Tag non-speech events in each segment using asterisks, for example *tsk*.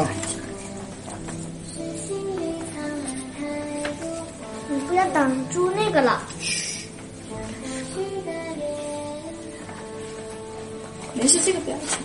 啊，你不要挡住那个了。没事，这个不要紧。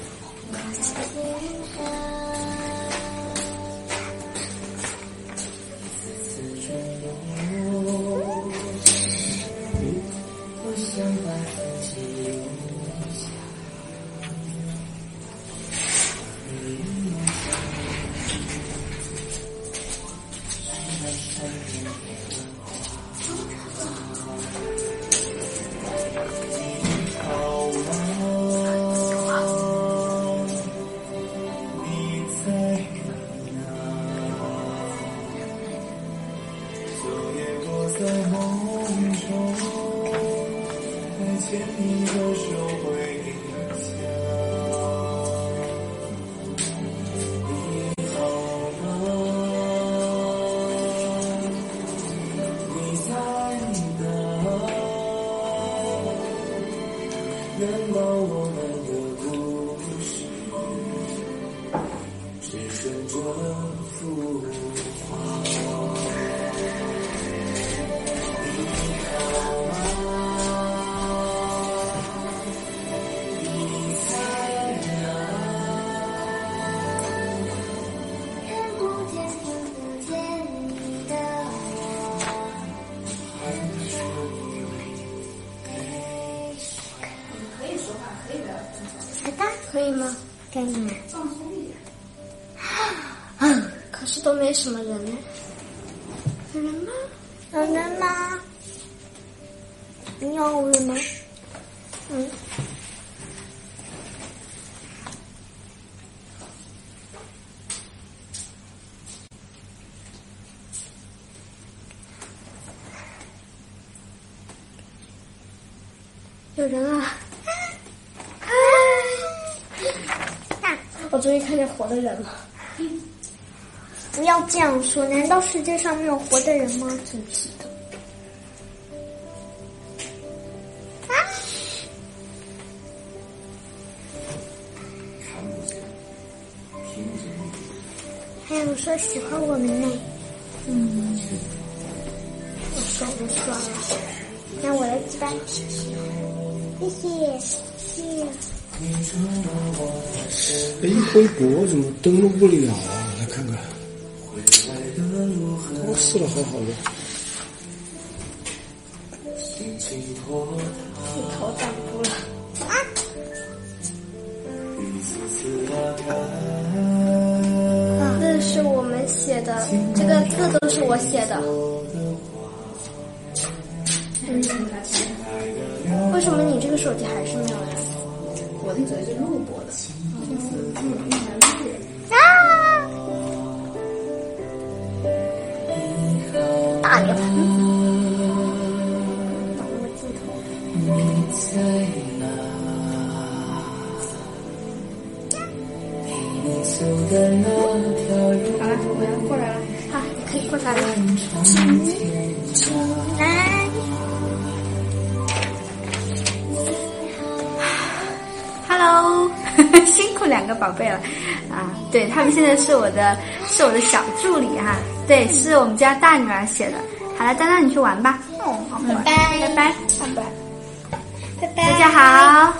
人了。不要这样说，难道世界上没有活的人吗？真是的。啊！看不见，听不见。还有说喜欢我们呢。哎，回国怎么登录不了啊？来看看，我试了好好的，一头挡住了。啊！这是我们写的，这个字都是我写的。嗯，为什么你这个手机还是没有呀？我那个是录播的，啊！大点个宝贝了啊！对他们现在是我的，是我的小助理哈、对，是我们家大女儿写的。好了，丹丹你去玩吧。嗯，拜拜，拜拜。拜拜，拜拜，大家。好。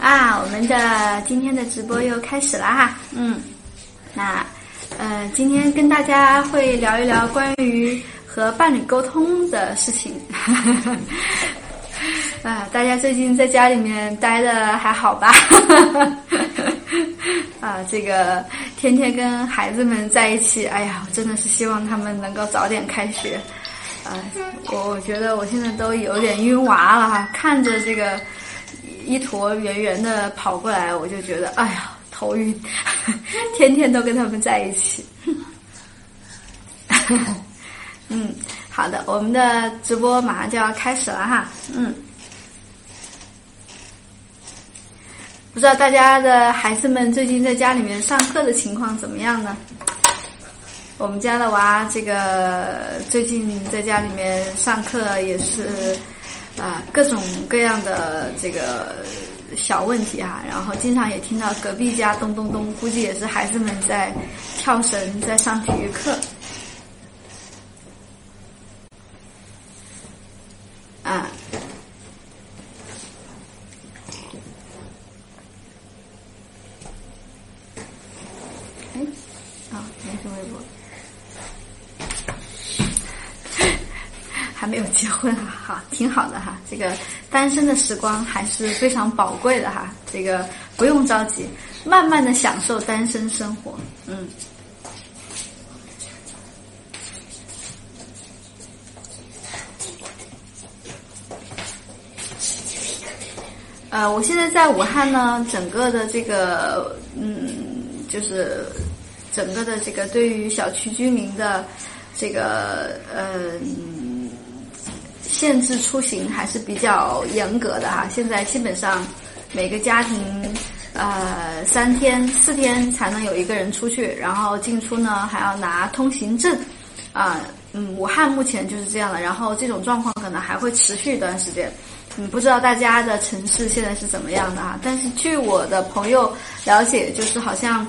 啊，我们的今天的直播又开始了哈。嗯，那呃，今天跟大家会聊一聊关于和伴侣沟通的事情。*laughs* 啊，大家最近在家里面待的还好吧？*laughs* 啊，这个天天跟孩子们在一起，哎呀，我真的是希望他们能够早点开学。啊，我我觉得我现在都有点晕娃了哈，看着这个一坨圆圆的跑过来，我就觉得哎呀头晕，*laughs* 天天都跟他们在一起。*laughs* 嗯，好的，我们的直播马上就要开始了哈，嗯。不知道大家的孩子们最近在家里面上课的情况怎么样呢？我们家的娃这个最近在家里面上课也是啊、各种各样的这个小问题哈，然后经常也听到隔壁家咚咚咚，估计也是孩子们在跳绳，在上体育课。啊，哎，微博。还没有结婚啊，好，挺好的哈。这个单身的时光还是非常宝贵的哈。这个不用着急，慢慢的享受单身生活。嗯。呃，我现在在武汉呢，整个的这个，嗯，就是整个的这个对于小区居民的这个，呃。限制出行还是比较严格的哈，现在基本上每个家庭呃三天四天才能有一个人出去，然后进出呢还要拿通行证啊，嗯，武汉目前就是这样的，然后这种状况可能还会持续一段时间，嗯，不知道大家的城市现在是怎么样的啊？但是据我的朋友了解，就是好像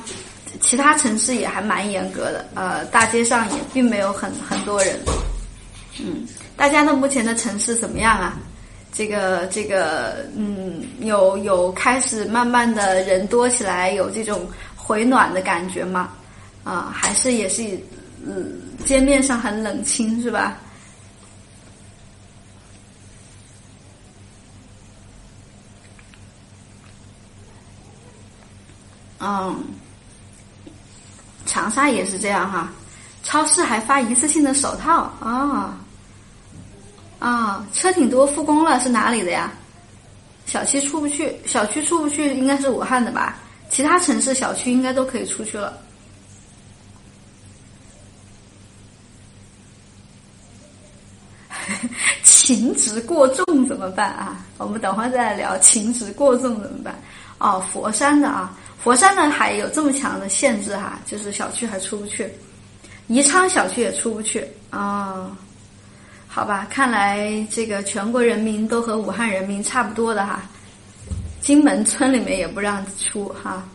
其他城市也还蛮严格的，呃，大街上也并没有很很多人，嗯。大家的目前的城市怎么样啊？这个这个，嗯，有有开始慢慢的人多起来，有这种回暖的感觉吗？啊，还是也是，嗯，街面上很冷清是吧？嗯，长沙也是这样哈，超市还发一次性的手套啊。啊，车挺多，复工了，是哪里的呀？小区出不去，小区出不去，应该是武汉的吧？其他城市小区应该都可以出去了。*laughs* 情值过重怎么办啊？我们等会儿再来聊情值过重怎么办？哦，佛山的啊，佛山呢还有这么强的限制哈，就是小区还出不去，宜昌小区也出不去啊。好吧，看来这个全国人民都和武汉人民差不多的哈。金门村里面也不让出哈。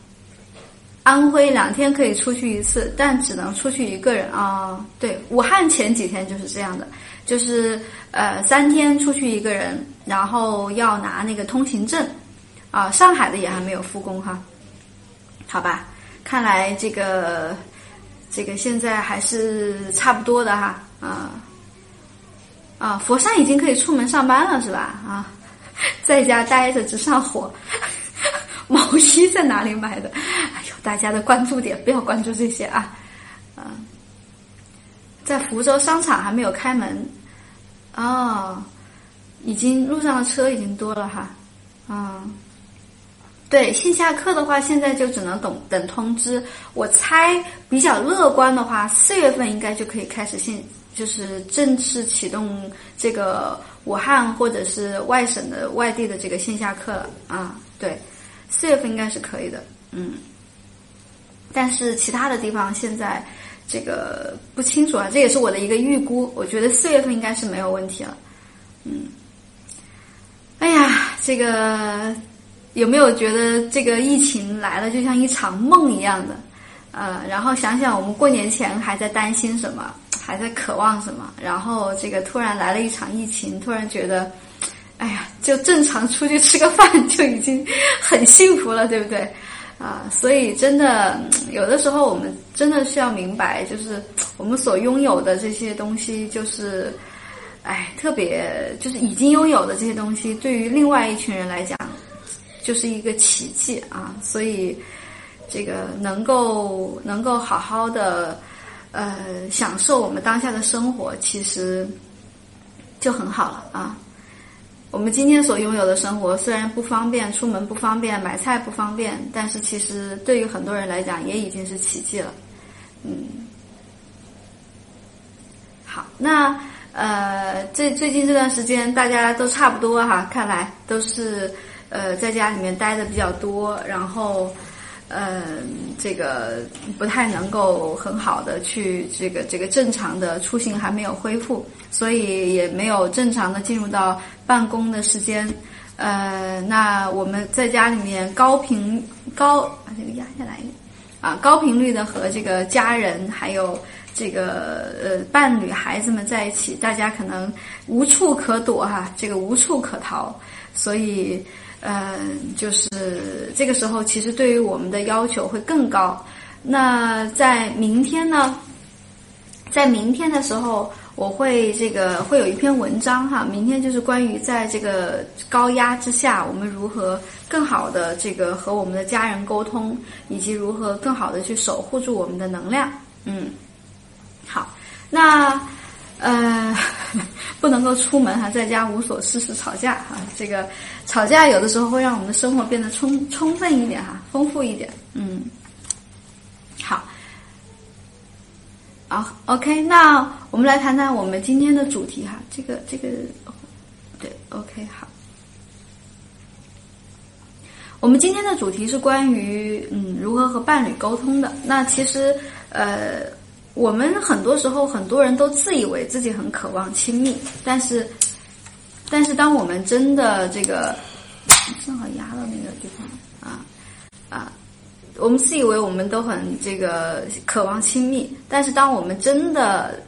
安徽两天可以出去一次，但只能出去一个人啊。对，武汉前几天就是这样的，就是呃三天出去一个人，然后要拿那个通行证啊。上海的也还没有复工哈。好吧，看来这个这个现在还是差不多的哈啊。啊，佛山已经可以出门上班了，是吧？啊，在家待着直上火。*laughs* 毛衣在哪里买的？哎呦，大家的关注点不要关注这些啊。嗯，在福州商场还没有开门。哦，已经路上的车已经多了哈。嗯，对，线下课的话，现在就只能等等通知。我猜比较乐观的话，四月份应该就可以开始线。就是正式启动这个武汉或者是外省的外地的这个线下课了啊，对，四月份应该是可以的，嗯，但是其他的地方现在这个不清楚啊，这也是我的一个预估，我觉得四月份应该是没有问题了，嗯，哎呀，这个有没有觉得这个疫情来了就像一场梦一样的？呃，然后想想我们过年前还在担心什么？还在渴望什么？然后这个突然来了一场疫情，突然觉得，哎呀，就正常出去吃个饭就已经很幸福了，对不对？*laughs* 啊，所以真的有的时候我们真的是要明白，就是我们所拥有的这些东西，就是，哎，特别就是已经拥有的这些东西，对于另外一群人来讲，就是一个奇迹啊！所以这个能够能够好好的。呃，享受我们当下的生活，其实就很好了啊。我们今天所拥有的生活，虽然不方便，出门不方便，买菜不方便，但是其实对于很多人来讲，也已经是奇迹了。嗯，好，那呃，最最近这段时间大家都差不多哈，看来都是呃在家里面待的比较多，然后。嗯，这个不太能够很好的去这个这个正常的出行还没有恢复，所以也没有正常的进入到办公的时间。呃，那我们在家里面高频高把这个压下来啊，高频率的和这个家人还有这个呃伴侣、孩子们在一起，大家可能无处可躲哈，这个无处可逃，所以呃，就是这个时候其实对于我们的要求会更高。那在明天呢？在明天的时候，我会这个会有一篇文章哈，明天就是关于在这个高压之下，我们如何更好的这个和我们的家人沟通，以及如何更好的去守护住我们的能量。嗯，好，那呃 *laughs* 不能够出门哈，在家无所事事吵架哈，这个吵架有的时候会让我们的生活变得充充分一点哈，丰富一点。嗯，好。啊，OK，那我们来谈谈我们今天的主题哈。这个，这个，对，OK，好。我们今天的主题是关于嗯如何和伴侣沟通的。那其实呃，我们很多时候很多人都自以为自己很渴望亲密，但是但是当我们真的这个正好压到那个地方啊啊。我们自以为我们都很这个渴望亲密，但是当我们真的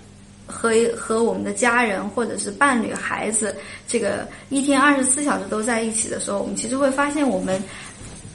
和和我们的家人或者是伴侣、孩子这个一天二十四小时都在一起的时候，我们其实会发现我们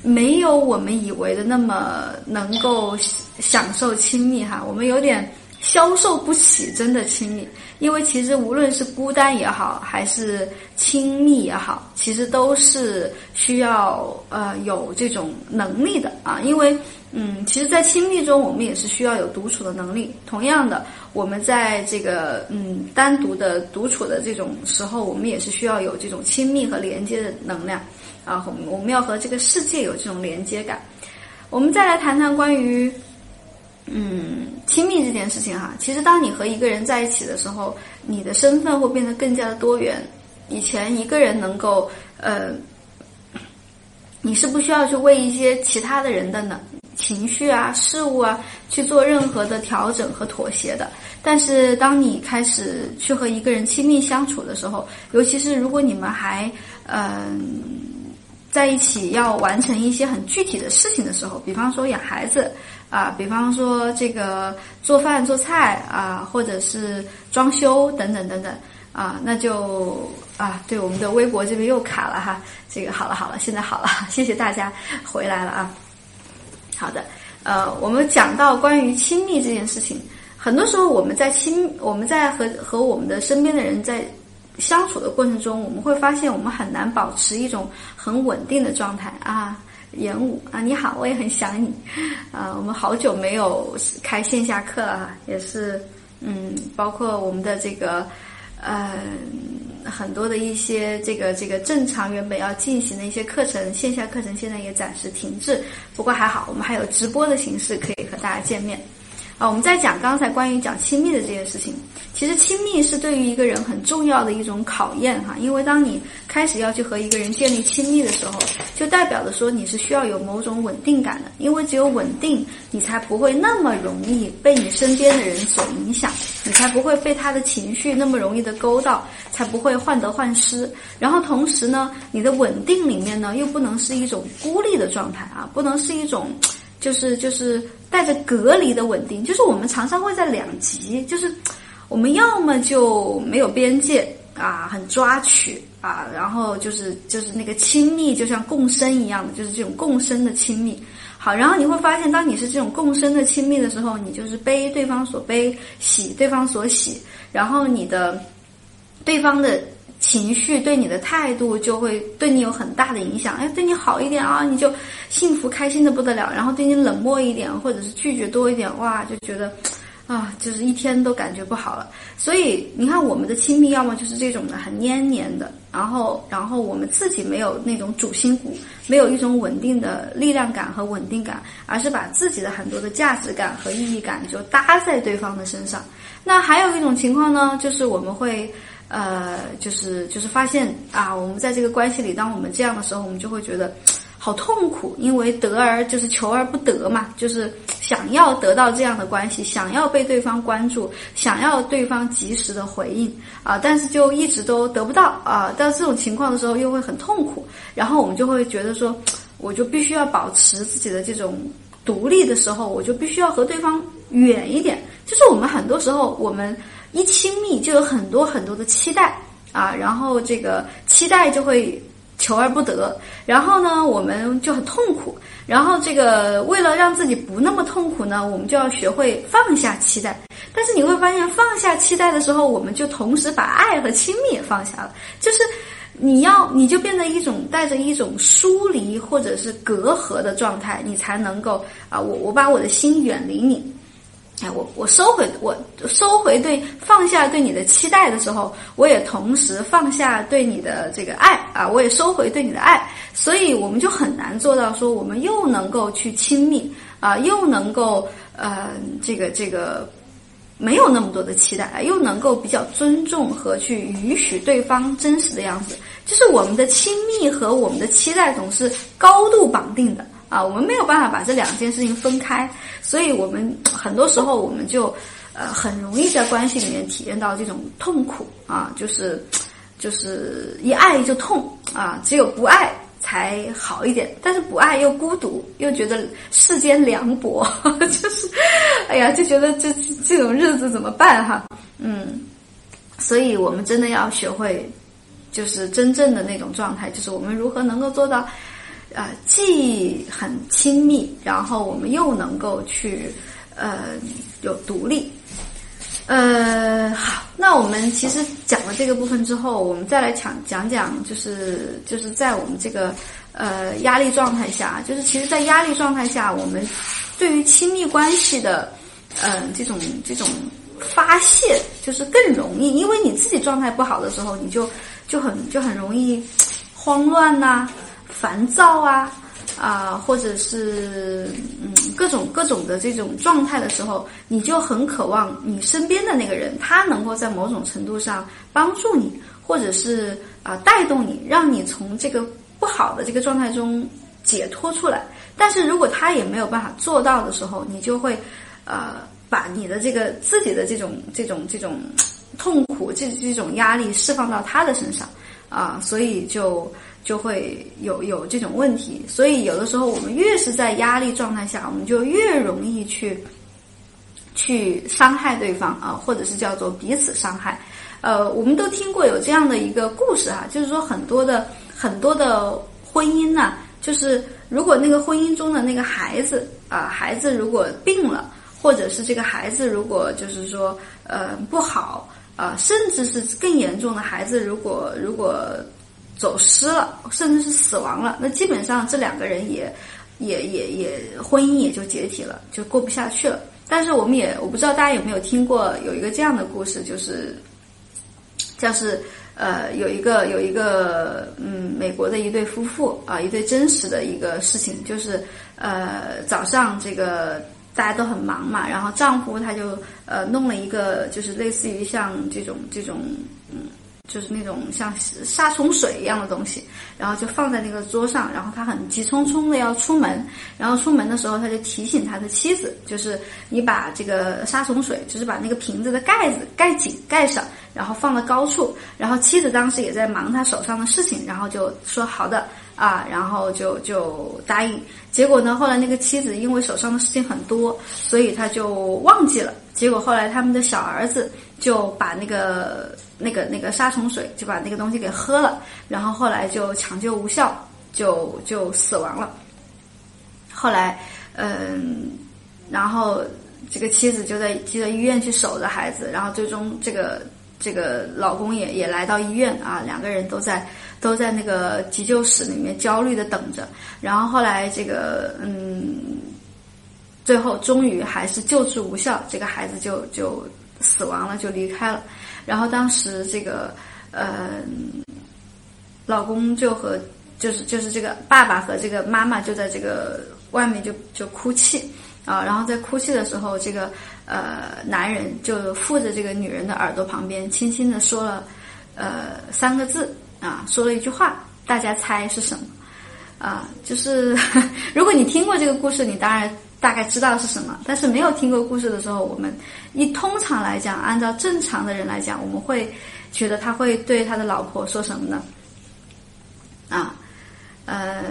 没有我们以为的那么能够享受亲密哈，我们有点消受不起真的亲密。因为其实无论是孤单也好，还是亲密也好，其实都是需要呃有这种能力的啊。因为嗯，其实，在亲密中，我们也是需要有独处的能力。同样的，我们在这个嗯单独的独处的这种时候，我们也是需要有这种亲密和连接的能量啊。我们我们要和这个世界有这种连接感。我们再来谈谈关于。嗯，亲密这件事情哈，其实当你和一个人在一起的时候，你的身份会变得更加的多元。以前一个人能够，呃，你是不需要去为一些其他的人的呢情绪啊、事物啊去做任何的调整和妥协的。但是当你开始去和一个人亲密相处的时候，尤其是如果你们还嗯在一起要完成一些很具体的事情的时候，比方说养孩子。啊，比方说这个做饭做菜啊，或者是装修等等等等啊，那就啊，对我们的微博这边又卡了哈，这个好了好了，现在好了，*laughs* 谢谢大家回来了啊。好的，呃，我们讲到关于亲密这件事情，很多时候我们在亲，我们在和和我们的身边的人在相处的过程中，我们会发现我们很难保持一种很稳定的状态啊。演武啊，你好，我也很想你，啊，我们好久没有开线下课了，也是，嗯，包括我们的这个，呃，很多的一些这个这个正常原本要进行的一些课程，线下课程现在也暂时停滞，不过还好，我们还有直播的形式可以和大家见面。啊，我们在讲刚才关于讲亲密的这件事情，其实亲密是对于一个人很重要的一种考验哈，因为当你开始要去和一个人建立亲密的时候，就代表着说你是需要有某种稳定感的，因为只有稳定，你才不会那么容易被你身边的人所影响，你才不会被他的情绪那么容易的勾到，才不会患得患失。然后同时呢，你的稳定里面呢，又不能是一种孤立的状态啊，不能是一种。就是就是带着隔离的稳定，就是我们常常会在两极，就是我们要么就没有边界啊，很抓取啊，然后就是就是那个亲密，就像共生一样的，就是这种共生的亲密。好，然后你会发现，当你是这种共生的亲密的时候，你就是悲对方所悲，喜对方所喜，然后你的对方的。情绪对你的态度就会对你有很大的影响。哎，对你好一点啊，你就幸福开心的不得了；然后对你冷漠一点，或者是拒绝多一点，哇，就觉得啊，就是一天都感觉不好了。所以你看，我们的亲密要么就是这种的很黏黏的，然后然后我们自己没有那种主心骨，没有一种稳定的力量感和稳定感，而是把自己的很多的价值感和意义感就搭在对方的身上。那还有一种情况呢，就是我们会。呃，就是就是发现啊，我们在这个关系里，当我们这样的时候，我们就会觉得 *tsk* 好痛苦，因为得而就是求而不得嘛，就是想要得到这样的关系，想要被对方关注，想要对方及时的回应啊，但是就一直都得不到啊。到这种情况的时候，又会很痛苦，然后我们就会觉得说，*tsk* 我就必须要保持自己的这种独立的时候，我就必须要和对方远一点。就是我们很多时候，我们一亲密就有很多很多的期待啊，然后这个期待就会。求而不得，然后呢，我们就很痛苦。然后这个为了让自己不那么痛苦呢，我们就要学会放下期待。但是你会发现，放下期待的时候，我们就同时把爱和亲密也放下了。就是你要，你就变得一种带着一种疏离或者是隔阂的状态，你才能够啊，我我把我的心远离你。哎，我我收回我收回对放下对你的期待的时候，我也同时放下对你的这个爱啊，我也收回对你的爱，所以我们就很难做到说我们又能够去亲密啊，又能够呃这个这个没有那么多的期待，又能够比较尊重和去允许对方真实的样子，就是我们的亲密和我们的期待总是高度绑定的。啊，我们没有办法把这两件事情分开，所以我们很多时候我们就，呃，很容易在关系里面体验到这种痛苦啊，就是，就是一爱就痛啊，只有不爱才好一点，但是不爱又孤独，又觉得世间凉薄，*laughs* 就是，哎呀，就觉得这这种日子怎么办哈？嗯，所以我们真的要学会，就是真正的那种状态，就是我们如何能够做到。呃，既很亲密，然后我们又能够去呃有独立。呃，好，那我们其实讲了这个部分之后，我们再来讲讲讲，就是就是在我们这个呃压力状态下，就是其实，在压力状态下，我们对于亲密关系的嗯这种这种发泄，就是更容易，因为你自己状态不好的时候，你就就很就很容易慌乱呐。烦躁啊啊，或者是嗯各种各种的这种状态的时候，你就很渴望你身边的那个人，他能够在某种程度上帮助你，或者是啊带动你，让你从这个不好的这个状态中解脱出来。但是如果他也没有办法做到的时候，你就会呃把你的这个自己的这种这种这种痛苦这这种压力释放到他的身上啊，所以就。就会有有这种问题，所以有的时候我们越是在压力状态下，我们就越容易去去伤害对方啊，或者是叫做彼此伤害。呃，我们都听过有这样的一个故事哈，就是说很多的很多的婚姻呢，就是如果那个婚姻中的那个孩子啊，孩子如果病了，或者是这个孩子如果就是说呃不好啊，甚至是更严重的孩子，如果如果。走失了，甚至是死亡了，那基本上这两个人也，也也也婚姻也就解体了，就过不下去了。但是我们也我不知道大家有没有听过有一个这样的故事，就是，就是呃有一个有一个嗯美国的一对夫妇啊，一对真实的一个事情，就是呃早上这个大家都很忙嘛，然后丈夫他就呃弄了一个就是类似于像这种这种嗯。就是那种像杀虫水一样的东西，然后就放在那个桌上，然后他很急匆匆的要出门，然后出门的时候他就提醒他的妻子，就是你把这个杀虫水，就是把那个瓶子的盖子盖紧盖上，然后放到高处，然后妻子当时也在忙他手上的事情，然后就说好的啊，然后就就答应。结果呢，后来那个妻子因为手上的事情很多，所以他就忘记了。结果后来他们的小儿子就把那个。那个那个杀虫水就把那个东西给喝了，然后后来就抢救无效，就就死亡了。后来，嗯，然后这个妻子就在就在医院去守着孩子，然后最终这个这个老公也也来到医院啊，两个人都在都在那个急救室里面焦虑的等着。然后后来这个嗯，最后终于还是救治无效，这个孩子就就死亡了，就离开了。然后当时这个呃，老公就和就是就是这个爸爸和这个妈妈就在这个外面就就哭泣啊，然后在哭泣的时候，这个呃男人就附着这个女人的耳朵旁边，轻轻的说了呃三个字啊，说了一句话，大家猜是什么？啊，就是 *laughs* 如果你听过这个故事，你当然大概知道是什么。但是没有听过故事的时候，我们一通常来讲，按照正常的人来讲，我们会觉得他会对他的老婆说什么呢？啊，呃，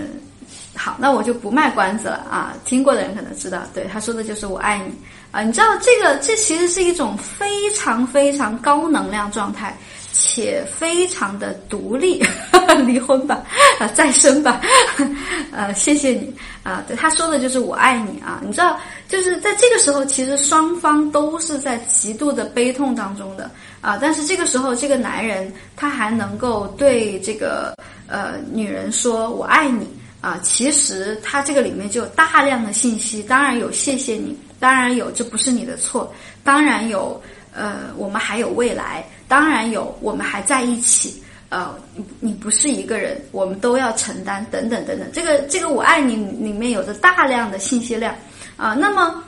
好，那我就不卖关子了啊。听过的人可能知道，对他说的就是“我爱你”啊。你知道这个，这其实是一种非常非常高能量状态。且非常的独立，*laughs* 离婚吧，啊，再生吧，*laughs* 呃，谢谢你啊。对，他说的就是我爱你啊。你知道，就是在这个时候，其实双方都是在极度的悲痛当中的啊。但是这个时候，这个男人他还能够对这个呃女人说我爱你啊。其实他这个里面就有大量的信息，当然有谢谢你，当然有这不是你的错，当然有呃我们还有未来。当然有，我们还在一起，呃，你你不是一个人，我们都要承担，等等等等。这个这个我爱你里面有着大量的信息量啊。那么，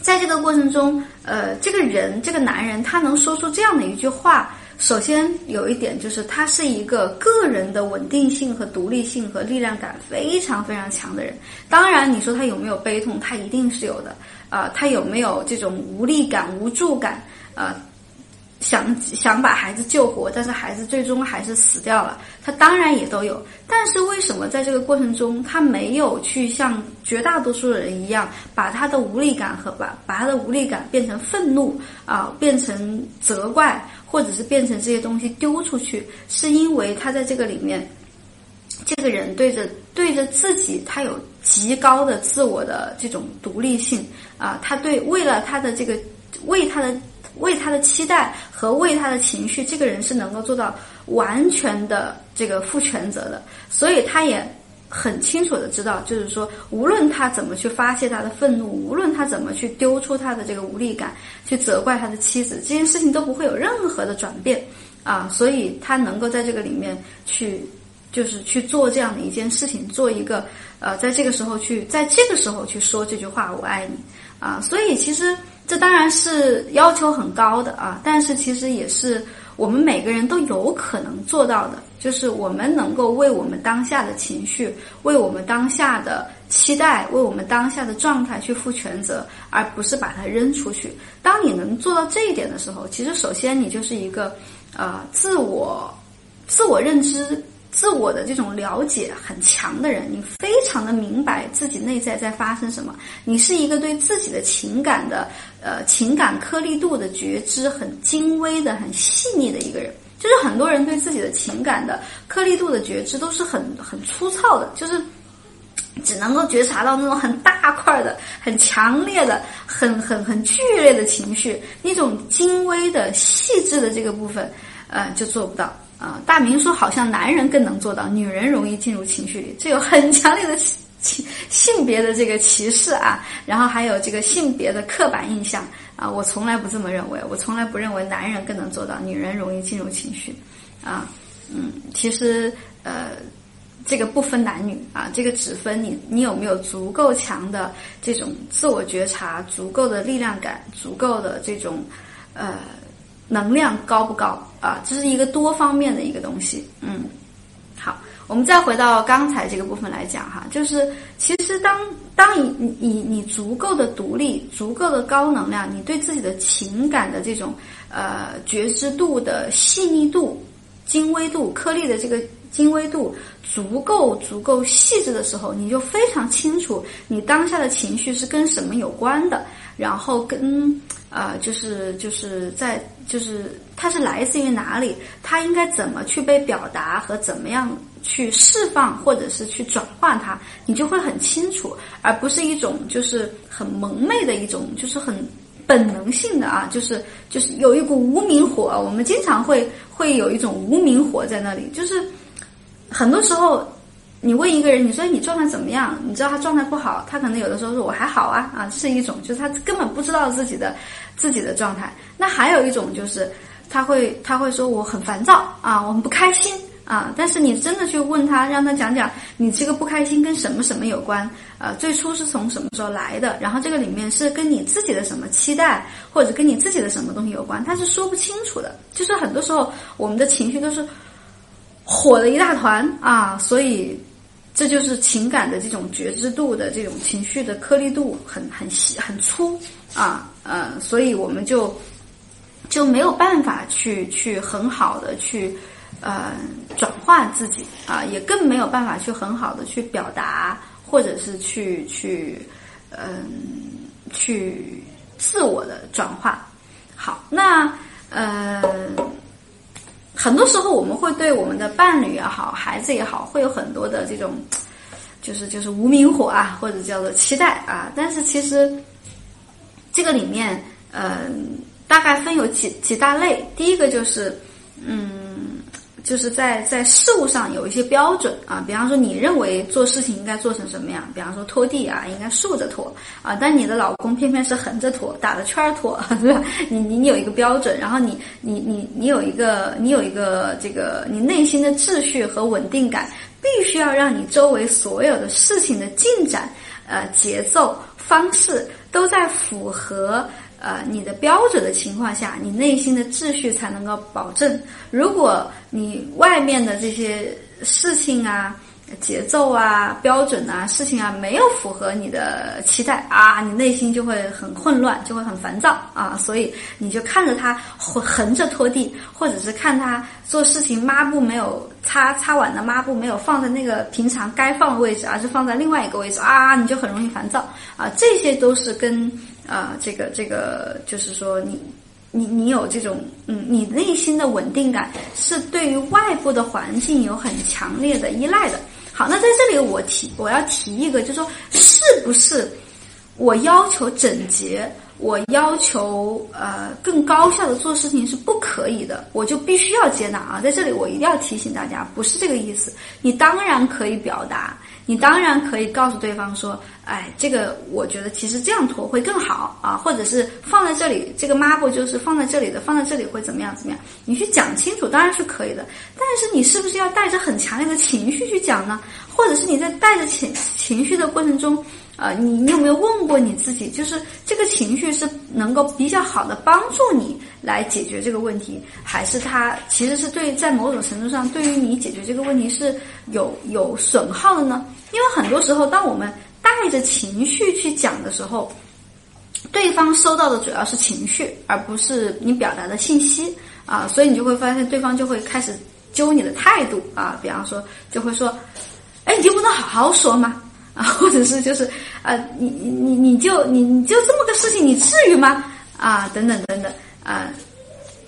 在这个过程中，呃，这个人这个男人他能说出这样的一句话，首先有一点就是他是一个个人的稳定性和独立性和力量感非常非常强的人。当然，你说他有没有悲痛，他一定是有的啊。他有没有这种无力感、无助感啊？想想把孩子救活，但是孩子最终还是死掉了。他当然也都有，但是为什么在这个过程中，他没有去像绝大多数人一样，把他的无力感和把把他的无力感变成愤怒啊，变成责怪，或者是变成这些东西丢出去？是因为他在这个里面，这个人对着对着自己，他有极高的自我的这种独立性啊，他对为了他的这个为他的。为他的期待和为他的情绪，这个人是能够做到完全的这个负全责的，所以他也很清楚的知道，就是说，无论他怎么去发泄他的愤怒，无论他怎么去丢出他的这个无力感，去责怪他的妻子，这件事情都不会有任何的转变啊，所以他能够在这个里面去，就是去做这样的一件事情，做一个呃，在这个时候去，在这个时候去说这句话“我爱你”啊，所以其实。这当然是要求很高的啊，但是其实也是我们每个人都有可能做到的，就是我们能够为我们当下的情绪、为我们当下的期待、为我们当下的状态去负全责，而不是把它扔出去。当你能做到这一点的时候，其实首先你就是一个呃自我自我认知。自我的这种了解很强的人，你非常的明白自己内在在发生什么。你是一个对自己的情感的呃情感颗粒度的觉知很精微的、很细腻的一个人。就是很多人对自己的情感的颗粒度的觉知都是很很粗糙的，就是只能够觉察到那种很大块的、很强烈的、很很很剧烈的情绪，那种精微的、细致的这个部分，呃，就做不到。啊，大明说好像男人更能做到，女人容易进入情绪里，这有很强烈的性性别的这个歧视啊，然后还有这个性别的刻板印象啊，我从来不这么认为，我从来不认为男人更能做到，女人容易进入情绪，啊，嗯，其实呃，这个不分男女啊，这个只分你你有没有足够强的这种自我觉察，足够的力量感，足够的这种呃。能量高不高啊？这是一个多方面的一个东西。嗯，好，我们再回到刚才这个部分来讲哈，就是其实当当你你你足够的独立，足够的高能量，你对自己的情感的这种呃觉知度的细腻度、精微度、颗粒的这个精微度足够足够细致的时候，你就非常清楚你当下的情绪是跟什么有关的，然后跟。啊，就是就是在就是它是来自于哪里？它应该怎么去被表达和怎么样去释放，或者是去转换它，你就会很清楚，而不是一种就是很蒙昧的一种，就是很本能性的啊，就是就是有一股无名火，我们经常会会有一种无名火在那里，就是很多时候。你问一个人，你说你状态怎么样？你知道他状态不好，他可能有的时候说我还好啊啊，是一种，就是他根本不知道自己的自己的状态。那还有一种就是他会他会说我很烦躁啊，我很不开心啊。但是你真的去问他，让他讲讲你这个不开心跟什么什么有关？呃，最初是从什么时候来的？然后这个里面是跟你自己的什么期待，或者跟你自己的什么东西有关？他是说不清楚的。就是很多时候我们的情绪都是火的一大团啊，所以。这就是情感的这种觉知度的这种情绪的颗粒度很很细很粗啊，呃，所以我们就就没有办法去去很好的去呃转化自己啊，也更没有办法去很好的去表达，或者是去去嗯、去自我的转化。好，那呃。很多时候我们会对我们的伴侣也好，孩子也好，会有很多的这种，就是就是无名火啊，或者叫做期待啊。但是其实这个里面，嗯、大概分有几几大类。第一个就是，嗯，就是在在事物上有一些标准啊，比方说你认为做事情应该做成什么样，比方说拖地啊，应该竖着拖啊，但你的老公偏偏是横着拖，打着圈儿拖，*laughs* 对吧？你你你有一个标准，然后你你你你有一个你有一个这个你内心的秩序和稳定感，必须要让你周围所有的事情的进展、呃节奏、方式都在符合。呃，你的标准的情况下，你内心的秩序才能够保证。如果你外面的这些事情啊、节奏啊、标准啊、事情啊没有符合你的期待啊，你内心就会很混乱，就会很烦躁啊。所以你就看着他横横着拖地，或者是看他做事情抹布没有擦擦碗的抹布没有放在那个平常该放的位置，而是放在另外一个位置啊，你就很容易烦躁啊。这些都是跟啊，这个这个就是说你。你你有这种嗯，你内心的稳定感是对于外部的环境有很强烈的依赖的。好，那在这里我提我要提一个，就是说是不是我要求整洁，我要求呃更高效的做事情是不可以的，我就必须要接纳啊。在这里我一定要提醒大家，不是这个意思。你当然可以表达，你当然可以告诉对方说，哎，这个我觉得其实这样拖会更好啊，或者是放在这里，这个抹布就是放在这里的，放在这里会怎么样怎么样？你去讲清楚，当然是可以的。但是你是不是要带着很强烈的情绪去讲呢？或者是你在带着情情绪的过程中？呃，你你有没有问过你自己，就是这个情绪是能够比较好的帮助你来解决这个问题，还是它其实是对在某种程度上对于你解决这个问题是有有损耗的呢？因为很多时候，当我们带着情绪去讲的时候，对方收到的主要是情绪，而不是你表达的信息啊，所以你就会发现对方就会开始揪你的态度啊，比方说就会说，哎，你就不能好好说吗？啊，*laughs* 或者是就是呃，你你你就你你就这么个事情，你至于吗？啊，等等等等啊，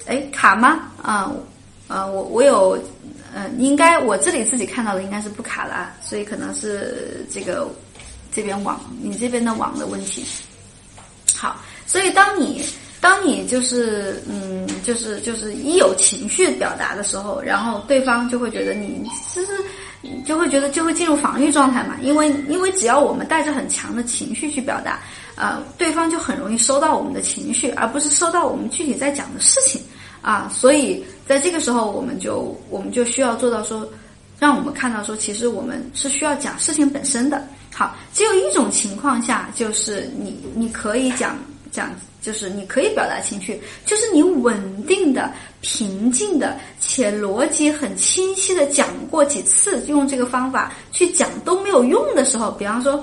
哎，卡吗？啊，呃，我我有，呃，应该我这里自己看到的应该是不卡了，所以可能是这个这边网你这边的网的问题。好，所以当你当你就是嗯，就是就是一有情绪表达的时候，然后对方就会觉得你就是。就会觉得就会进入防御状态嘛，因为因为只要我们带着很强的情绪去表达，呃，对方就很容易收到我们的情绪，而不是收到我们具体在讲的事情啊。所以在这个时候，我们就我们就需要做到说，让我们看到说，其实我们是需要讲事情本身的。好，只有一种情况下，就是你你可以讲讲。就是你可以表达情绪，就是你稳定的、平静的，且逻辑很清晰的讲过几次，用这个方法去讲都没有用的时候，比方说，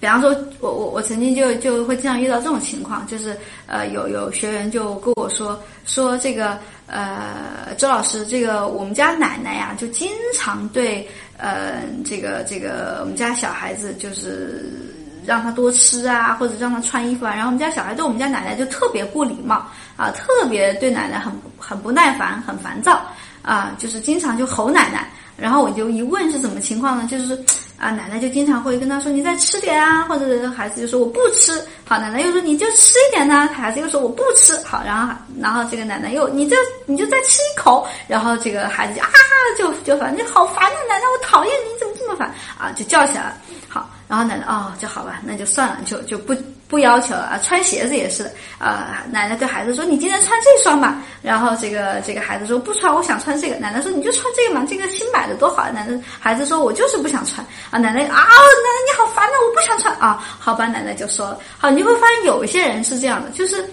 比方说，我我我曾经就就会经常遇到这种情况，就是呃，有有学员就跟我说说这个呃，周老师，这个我们家奶奶呀，就经常对呃这个这个我们家小孩子就是。让他多吃啊，或者让他穿衣服啊，然后我们家小孩对我们家奶奶就特别不礼貌啊，特别对奶奶很很不耐烦，很烦躁啊，就是经常就吼奶奶。然后我就一问是什么情况呢？就是啊，奶奶就经常会跟他说：“你再吃点啊。”或者孩子就说：“我不吃。”好，奶奶又说：“你就吃一点呢。”孩子又说：“我不吃。”好，然后然后这个奶奶又你就你就再吃一口，然后这个孩子就啊就就烦，你好烦啊，奶奶，我讨厌你，怎么这么烦啊？就叫起来了。好，然后奶奶哦，就好吧，那就算了，就就不不要求了啊。穿鞋子也是啊，奶奶对孩子说：“你今天穿这双吧。”然后这个这个孩子说：“不穿，我想穿这个。”奶奶说：“你就穿这个嘛，这个新买的多好。”奶奶孩子说：“我就是不想穿啊。”奶奶啊，奶奶你好烦啊，我不想穿啊。好吧，奶奶就说了。好，你会发现有一些人是这样的，就是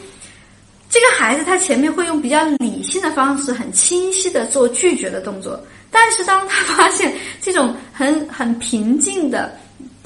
这个孩子他前面会用比较理性的方式，很清晰的做拒绝的动作。但是当他发现这种很很平静的。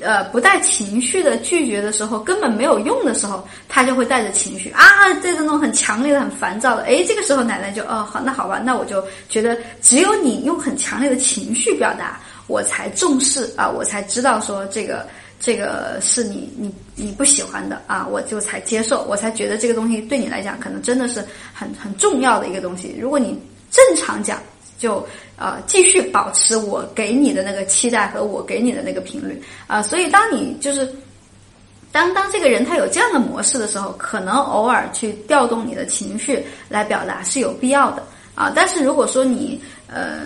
呃，不带情绪的拒绝的时候，根本没有用的时候，他就会带着情绪啊，带着那种很强烈的、很烦躁的。哎，这个时候奶奶就哦，好，那好吧，那我就觉得只有你用很强烈的情绪表达，我才重视啊，我才知道说这个这个是你你你不喜欢的啊，我就才接受，我才觉得这个东西对你来讲可能真的是很很重要的一个东西。如果你正常讲。就啊继续保持我给你的那个期待和我给你的那个频率啊，所以当你就是当当这个人他有这样的模式的时候，可能偶尔去调动你的情绪来表达是有必要的啊。但是如果说你呃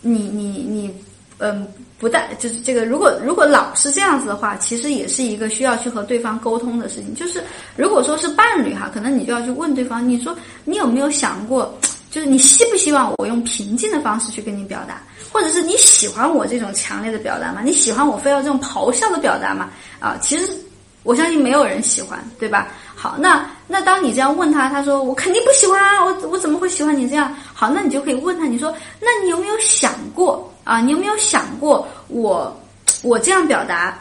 你你你嗯不带就是这个如果如果老是这样子的话，其实也是一个需要去和对方沟通的事情。就是如果说是伴侣哈，可能你就要去问对方，你说你有没有想过？就是你希不希望我用平静的方式去跟你表达，或者是你喜欢我这种强烈的表达吗？你喜欢我非要这种咆哮的表达吗？啊，其实我相信没有人喜欢，对吧？好，那那当你这样问他，他说我肯定不喜欢啊，我我怎么会喜欢你这样？好，那你就可以问他，你说那你有没有想过啊？你有没有想过我我这样表达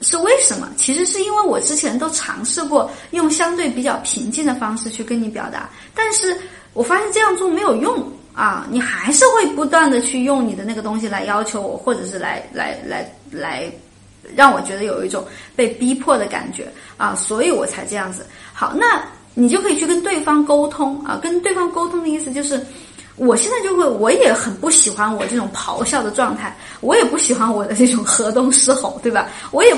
是为什么？其实是因为我之前都尝试过用相对比较平静的方式去跟你表达，但是。我发现这样做没有用啊！你还是会不断的去用你的那个东西来要求我，或者是来来来来让我觉得有一种被逼迫的感觉啊！所以我才这样子。好，那你就可以去跟对方沟通啊！跟对方沟通的意思就是，我现在就会，我也很不喜欢我这种咆哮的状态，我也不喜欢我的这种 *laughs* 河东狮吼，对吧？我也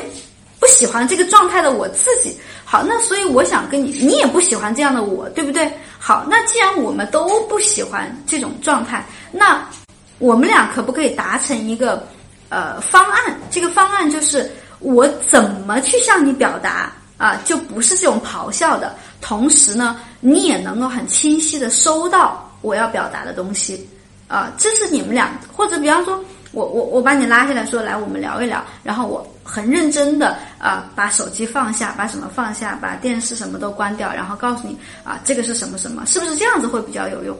不喜欢这个状态的我自己。好，那所以我想跟你，你也不喜欢这样的我，对不对？好，那既然我们都不喜欢这种状态，那我们俩可不可以达成一个呃方案？这个方案就是我怎么去向你表达啊，就不是这种咆哮的，同时呢，你也能够很清晰的收到我要表达的东西啊，这是你们俩，或者比方说。我我我把你拉下来说来，我们聊一聊。然后我很认真的啊，把手机放下，把什么放下，把电视什么都关掉，然后告诉你啊，这个是什么什么，是不是这样子会比较有用？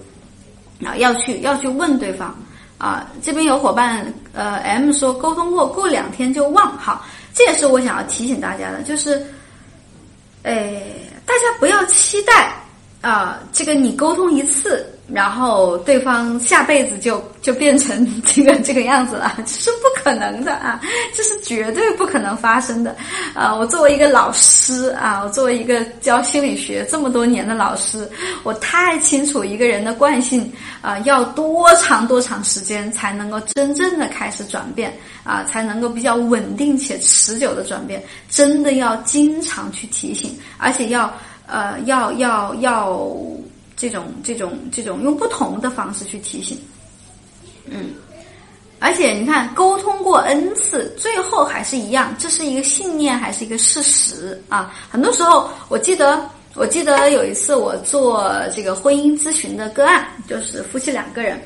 啊，要去要去问对方啊。这边有伙伴呃，M 说沟通过过两天就忘，好，这也是我想要提醒大家的，就是，哎，大家不要期待啊，这个你沟通一次。然后对方下辈子就就变成这个这个样子了，*laughs* 这是不可能的啊！这是绝对不可能发生的啊！我作为一个老师啊，我作为一个教心理学这么多年的老师，我太清楚一个人的惯性啊，要多长多长时间才能够真正的开始转变啊，才能够比较稳定且持久的转变，真的要经常去提醒，而且要呃要要要。这种这种这种用不同的方式去提醒，嗯，而且你看沟通过 n 次，最后还是一样，这是一个信念还是一个事实啊？很多时候，我记得我记得有一次我做这个婚姻咨询的个案，就是夫妻两个人，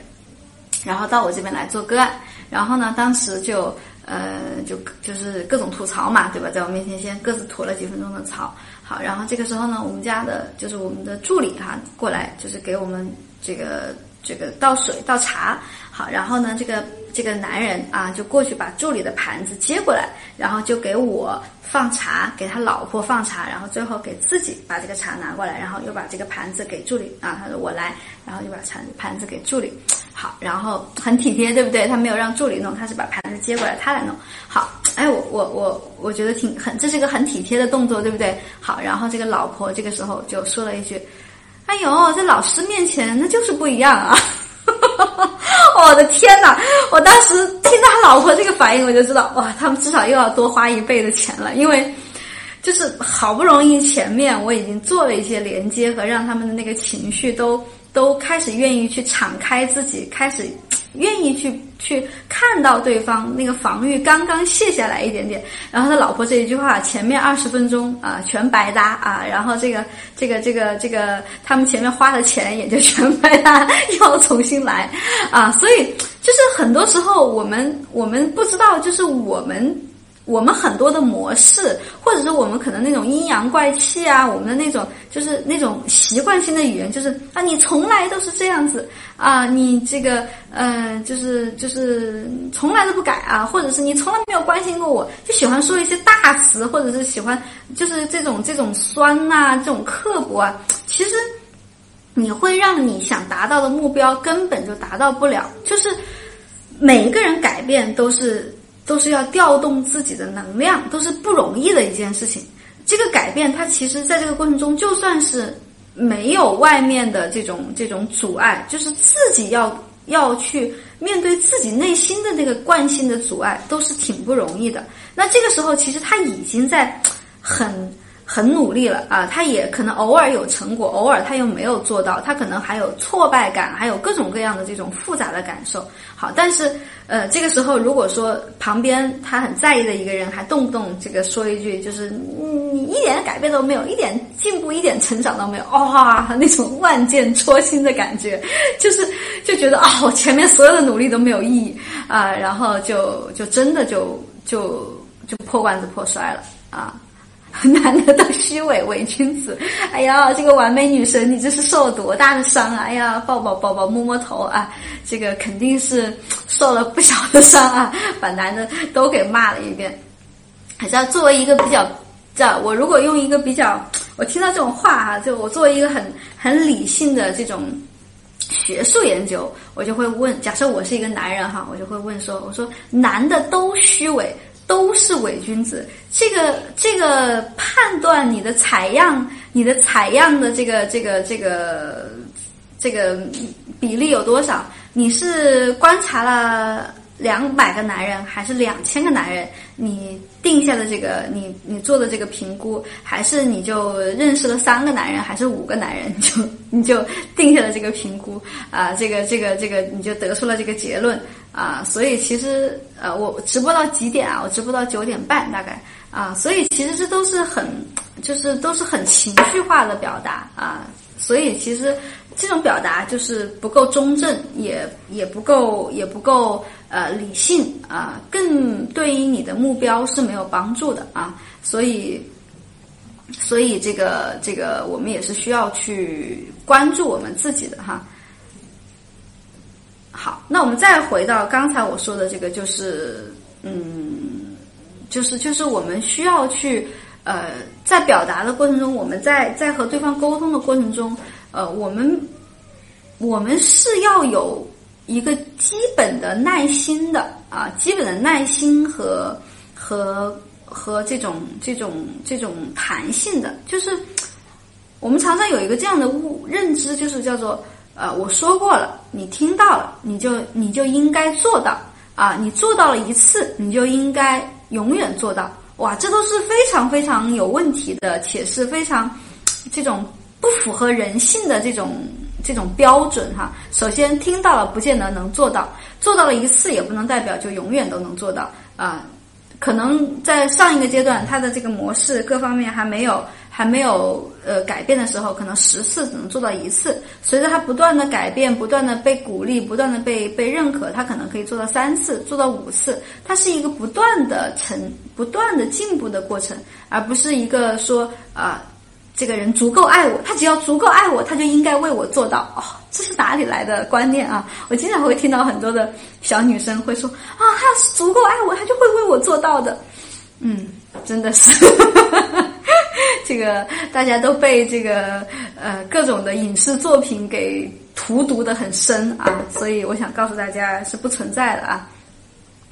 然后到我这边来做个案，然后呢，当时就呃就就是各种吐槽嘛，对吧？在我面前先各自吐了几分钟的槽。好，然后这个时候呢，我们家的就是我们的助理哈过来，就是给我们这个这个倒水倒茶。好，然后呢，这个这个男人啊就过去把助理的盘子接过来，然后就给我放茶，给他老婆放茶，然后最后给自己把这个茶拿过来，然后又把这个盘子给助理啊，他说我来，然后就把盘盘子给助理。好，然后很体贴，对不对？他没有让助理弄，他是把盘子接过来，他来弄。好。哎，我我我我觉得挺很，这是一个很体贴的动作，对不对？好，然后这个老婆这个时候就说了一句：“哎呦，在老师面前那就是不一样啊！” *laughs* 我的天哪！我当时听到他老婆这个反应，我就知道哇，他们至少又要多花一倍的钱了，因为就是好不容易前面我已经做了一些连接和让他们的那个情绪都都开始愿意去敞开自己，开始。愿意去去看到对方那个防御刚刚卸下来一点点，然后他老婆这一句话，前面二十分钟啊全白搭啊，然后这个这个这个这个他们前面花的钱也就全白搭，要重新来啊，所以就是很多时候我们我们不知道，就是我们我们很多的模式，或者是我们可能那种阴阳怪气啊，我们的那种就是那种习惯性的语言，就是啊，你从来都是这样子啊，你这个呃，就是就是从来都不改啊，或者是你从来没有关心过我，就喜欢说一些大词，或者是喜欢就是这种这种酸呐、这种刻薄啊，其实你会让你想达到的目标根本就达到不了，就是每一个人改变都是。都是要调动自己的能量，都是不容易的一件事情。这个改变，它其实在这个过程中，就算是没有外面的这种这种阻碍，就是自己要要去面对自己内心的那个惯性的阻碍，都是挺不容易的。那这个时候，其实他已经在很。很努力了啊，他也可能偶尔有成果，偶尔他又没有做到，他可能还有挫败感，还有各种各样的这种复杂的感受。好，但是呃，这个时候如果说旁边他很在意的一个人还动不动这个说一句，就是你一点改变都没有，一点进步，一点成长都没有，哇，那种万箭戳心的感觉，就是就觉得啊，我前面所有的努力都没有意义啊，然后就就真的就就就破罐子破摔了啊。*laughs* 男的都虚伪伪君子，哎呀，这个完美女神，你这是受了多大的伤啊！哎呀，抱抱抱抱，摸摸头啊，这个肯定是受了不小的伤啊，把男的都给骂了一遍。还是要作为一个比较，这我如果用一个比较，我听到这种话哈，就我作为一个很很理性的这种学术研究，我就会问，假设我是一个男人哈，我就会问说，我说男的都虚伪。都是伪君子，这个这个判断你的采样，你的采样的这个这个这个这个比例有多少？你是观察了两百个男人，还是两千个男人？你定下的这个，你你做的这个评估，还是你就认识了三个男人，还是五个男人？你 *laughs* 就你就定下了这个评估啊，这个这个这个，你就得出了这个结论。啊，所以其实呃，我直播到几点啊？我直播到九点半大概啊，所以其实这都是很，就是都是很情绪化的表达啊，所以其实这种表达就是不够中正，也也不够也不够呃理性啊，更对于你的目标是没有帮助的啊，所以所以这个这个我们也是需要去关注我们自己的哈。好，那我们再回到刚才我说的这个，就是，嗯，就是就是我们需要去，呃，在表达的过程中，我们在在和对方沟通的过程中，呃，我们我们是要有一个基本的耐心的啊，基本的耐心和和和这种这种这种弹性的，就是我们常常有一个这样的误认知，就是叫做。呃，我说过了，你听到了，你就你就应该做到啊！你做到了一次，你就应该永远做到。哇，这都是非常非常有问题的，且是非常这种不符合人性的这种这种标准哈。首先，听到了不见得能做到，做到了一次也不能代表就永远都能做到啊。可能在上一个阶段，它的这个模式各方面还没有。还没有呃改变的时候，可能十次只能做到一次。随着他不断的改变，不断的被鼓励，不断的被被认可，他可能可以做到三次，做到五次。它是一个不断的成、不断的进步的过程，而不是一个说啊，这个人足够爱我，他只要足够爱我，他就应该为我做到。哦，这是哪里来的观念啊？我经常会听到很多的小女生会说啊，他要是足够爱我，他就会为我做到的。嗯，真的是。*laughs* 这个大家都被这个呃各种的影视作品给荼毒的很深啊，所以我想告诉大家是不存在的啊。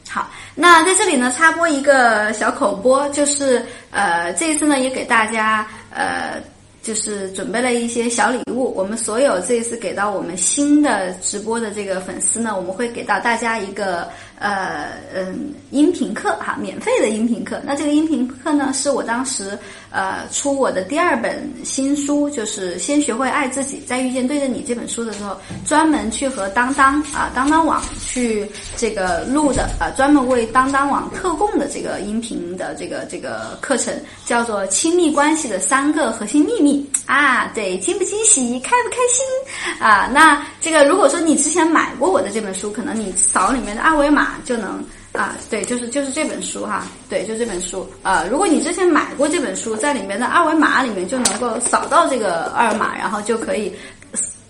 好，那在这里呢插播一个小口播，就是呃这一次呢也给大家呃。就是准备了一些小礼物，我们所有这一次给到我们新的直播的这个粉丝呢，我们会给到大家一个呃嗯音频课哈，免费的音频课。那这个音频课呢，是我当时呃出我的第二本新书，就是先学会爱自己，再遇见对着你这本书的时候，专门去和当当啊当当网去这个录的啊，专门为当当网特供的这个音频的这个这个课程，叫做亲密关系的三个核心秘密。啊，对，惊不惊喜，开不开心啊？那这个如果说你之前买过我的这本书，可能你扫里面的二维码就能啊，对，就是就是这本书哈，对，就这本书。呃，如果你之前买过这本书，在里面的二维码里面就能够扫到这个二维码，然后就可以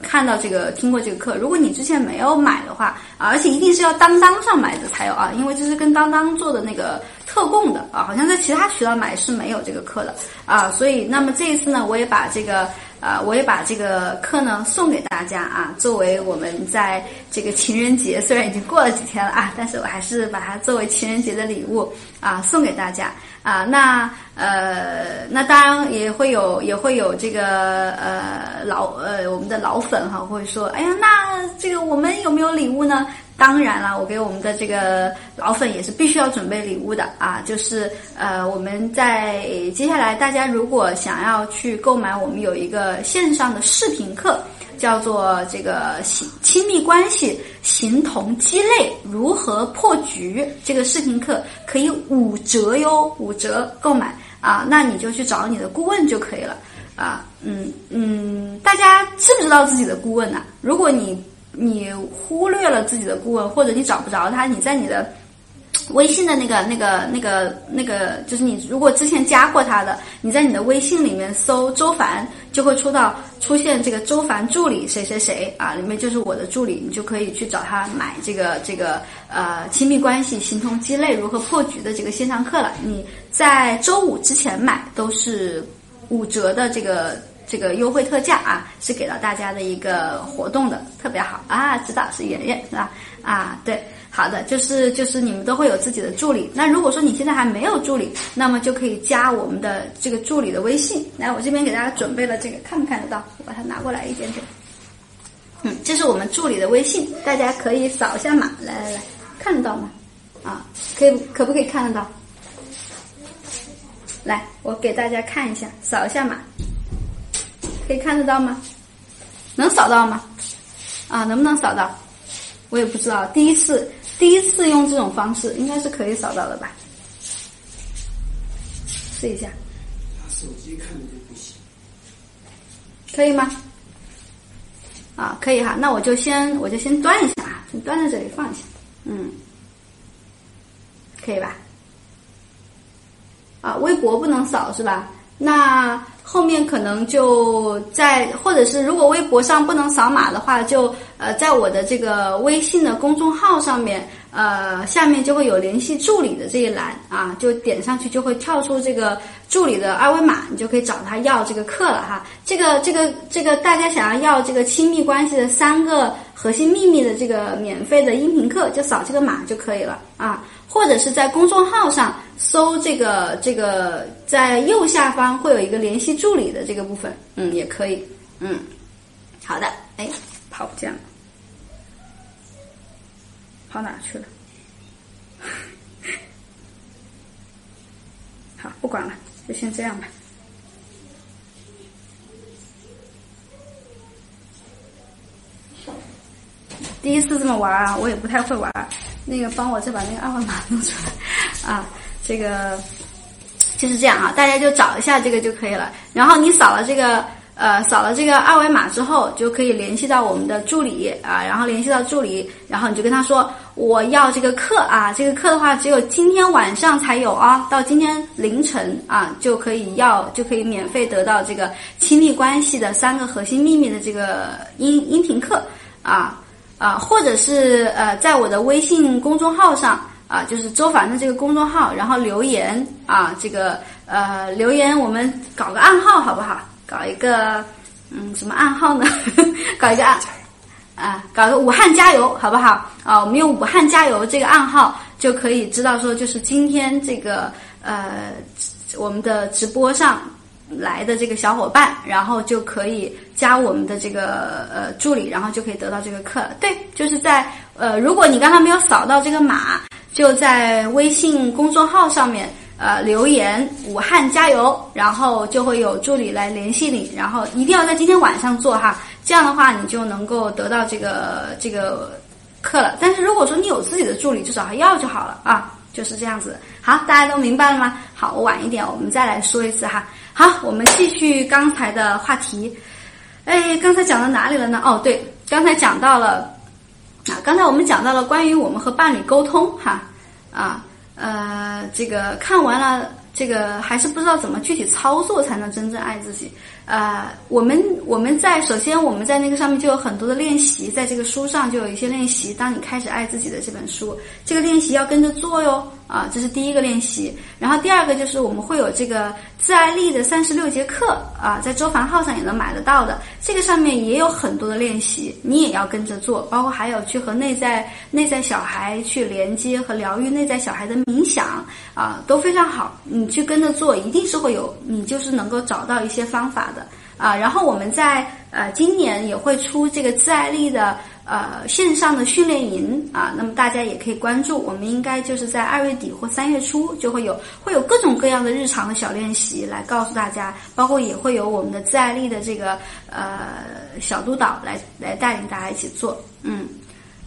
看到这个听过这个课。如果你之前没有买的话，而且一定是要当当上买的才有啊，因为这是跟当当做的那个特供的啊，好像在其他渠道买是没有这个课的啊。所以，那么这一次呢，我也把这个。啊，我也把这个课呢送给大家啊，作为我们在这个情人节，虽然已经过了几天了啊，但是我还是把它作为情人节的礼物啊送给大家啊。那呃，那当然也会有也会有这个呃老呃我们的老粉哈，会说，哎呀，那这个我们有没有礼物呢？当然了，我给我们的这个老粉也是必须要准备礼物的啊，就是呃，我们在接下来大家如果想要去购买，我们有一个线上的视频课，叫做这个亲亲密关系形同鸡肋如何破局，这个视频课可以五折哟，五折购买啊，那你就去找你的顾问就可以了啊，嗯嗯，大家知不知道自己的顾问呢？如果你你忽略了自己的顾问，或者你找不着他，你在你的 *tsk* 微信的那个、那个、那个、那个，就是你如果之前加过他的，你在你的微信里面搜周凡，就会出到出现这个周凡助理谁谁谁啊，里面就是我的助理，你就可以去找他买这个这个呃亲密关系形同鸡肋如何破局的这个线上课了。你在周五之前买都是五折的这个。这个优惠特价啊，是给到大家的一个活动的，特别好啊！知道是圆圆是吧？啊，对，好的，就是就是你们都会有自己的助理。那如果说你现在还没有助理，那么就可以加我们的这个助理的微信。来，我这边给大家准备了这个，看不看得到？我把它拿过来一点点。嗯，这是我们助理的微信，大家可以扫一下码。来来来，看得到吗？啊，可以，可不可以看得到？来，我给大家看一下，扫一下码。可以看得到吗？能扫到吗？啊，能不能扫到？我也不知道，第一次第一次用这种方式，应该是可以扫到的吧？试一下。拿手机看就不行。可以吗？啊，可以哈，那我就先我就先端一下啊，先端在这里放一下，嗯，可以吧？啊，微博不能扫是吧？那。后面可能就在，或者是如果微博上不能扫码的话，就呃在我的这个微信的公众号上面，呃下面就会有联系助理的这一栏啊，就点上去就会跳出这个助理的二维码，你就可以找他要这个课了哈。这个这个这个大家想要要这个亲密关系的三个核心秘密的这个免费的音频课，就扫这个码就可以了啊。或者是在公众号上搜这个这个，在右下方会有一个联系助理的这个部分，嗯，也可以，嗯，好的，哎，跑不见了，跑哪去了？*laughs* 好，不管了，就先这样吧。第一次这么玩啊，我也不太会玩。那个帮我再把那个二维码弄出来啊，这个就是这样啊，大家就找一下这个就可以了。然后你扫了这个呃扫了这个二维码之后，就可以联系到我们的助理啊，然后联系到助理，然后你就跟他说我要这个课啊，这个课的话只有今天晚上才有啊，到今天凌晨啊就可以要就可以免费得到这个亲密关系的三个核心秘密的这个音音频课啊。啊，或者是呃，在我的微信公众号上啊，就是周凡的这个公众号，然后留言啊，这个呃留言，我们搞个暗号好不好？搞一个嗯什么暗号呢？*laughs* 搞一个暗啊，搞个武汉加油好不好？啊，我们用武汉加油这个暗号就可以知道说，就是今天这个呃我们的直播上。来的这个小伙伴，然后就可以加我们的这个呃助理，然后就可以得到这个课。对，就是在呃，如果你刚刚没有扫到这个码，就在微信公众号上面呃留言“武汉加油”，然后就会有助理来联系你，然后一定要在今天晚上做哈，这样的话你就能够得到这个这个课了。但是如果说你有自己的助理，就找他要就好了啊，就是这样子。好，大家都明白了吗？好，我晚一点我们再来说一次哈。好，我们继续刚才的话题。哎，刚才讲到哪里了呢？哦，对，刚才讲到了啊，刚才我们讲到了关于我们和伴侣沟通哈。啊，呃，这个看完了，这个还是不知道怎么具体操作才能真正爱自己。呃，我们我们在首先我们在那个上面就有很多的练习，在这个书上就有一些练习。当你开始爱自己的这本书，这个练习要跟着做哟。啊，这是第一个练习。然后第二个就是我们会有这个自爱力的三十六节课啊，在周凡号上也能买得到的。这个上面也有很多的练习，你也要跟着做。包括还有去和内在内在小孩去连接和疗愈内在小孩的冥想啊，都非常好。你去跟着做，一定是会有你就是能够找到一些方法的啊。然后我们在呃今年也会出这个自爱力的。呃，线上的训练营啊，那么大家也可以关注。我们应该就是在二月底或三月初就会有，会有各种各样的日常的小练习来告诉大家，包括也会有我们的自爱力的这个呃小督导来来带领大家一起做。嗯，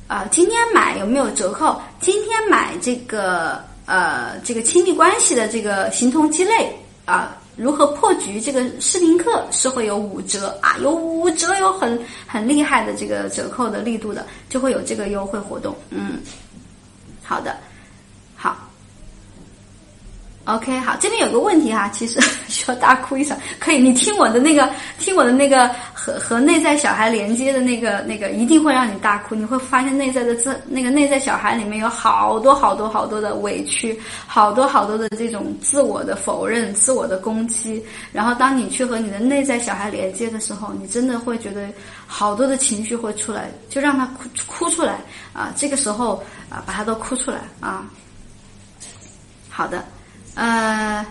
啊，今天买有没有折扣？今天买这个呃这个亲密关系的这个形同鸡肋啊。如何破局？这个视频课是会有五折啊，有五折，有很很厉害的这个折扣的力度的，就会有这个优惠活动。嗯，好的，OK，好，这边有个问题哈，其实 *laughs* 需要大哭一场。可以，你听我的那个，听我的那个和和内在小孩连接的那个那个，一定会让你大哭。你会发现内在的自那个内在小孩里面有好多好多好多的委屈，好多好多的这种自我的否认、自我的攻击。然后，当你去和你的内在小孩连接的时候，你真的会觉得好多的情绪会出来，就让他哭哭出来啊！这个时候啊，把它都哭出来啊。好的。呃，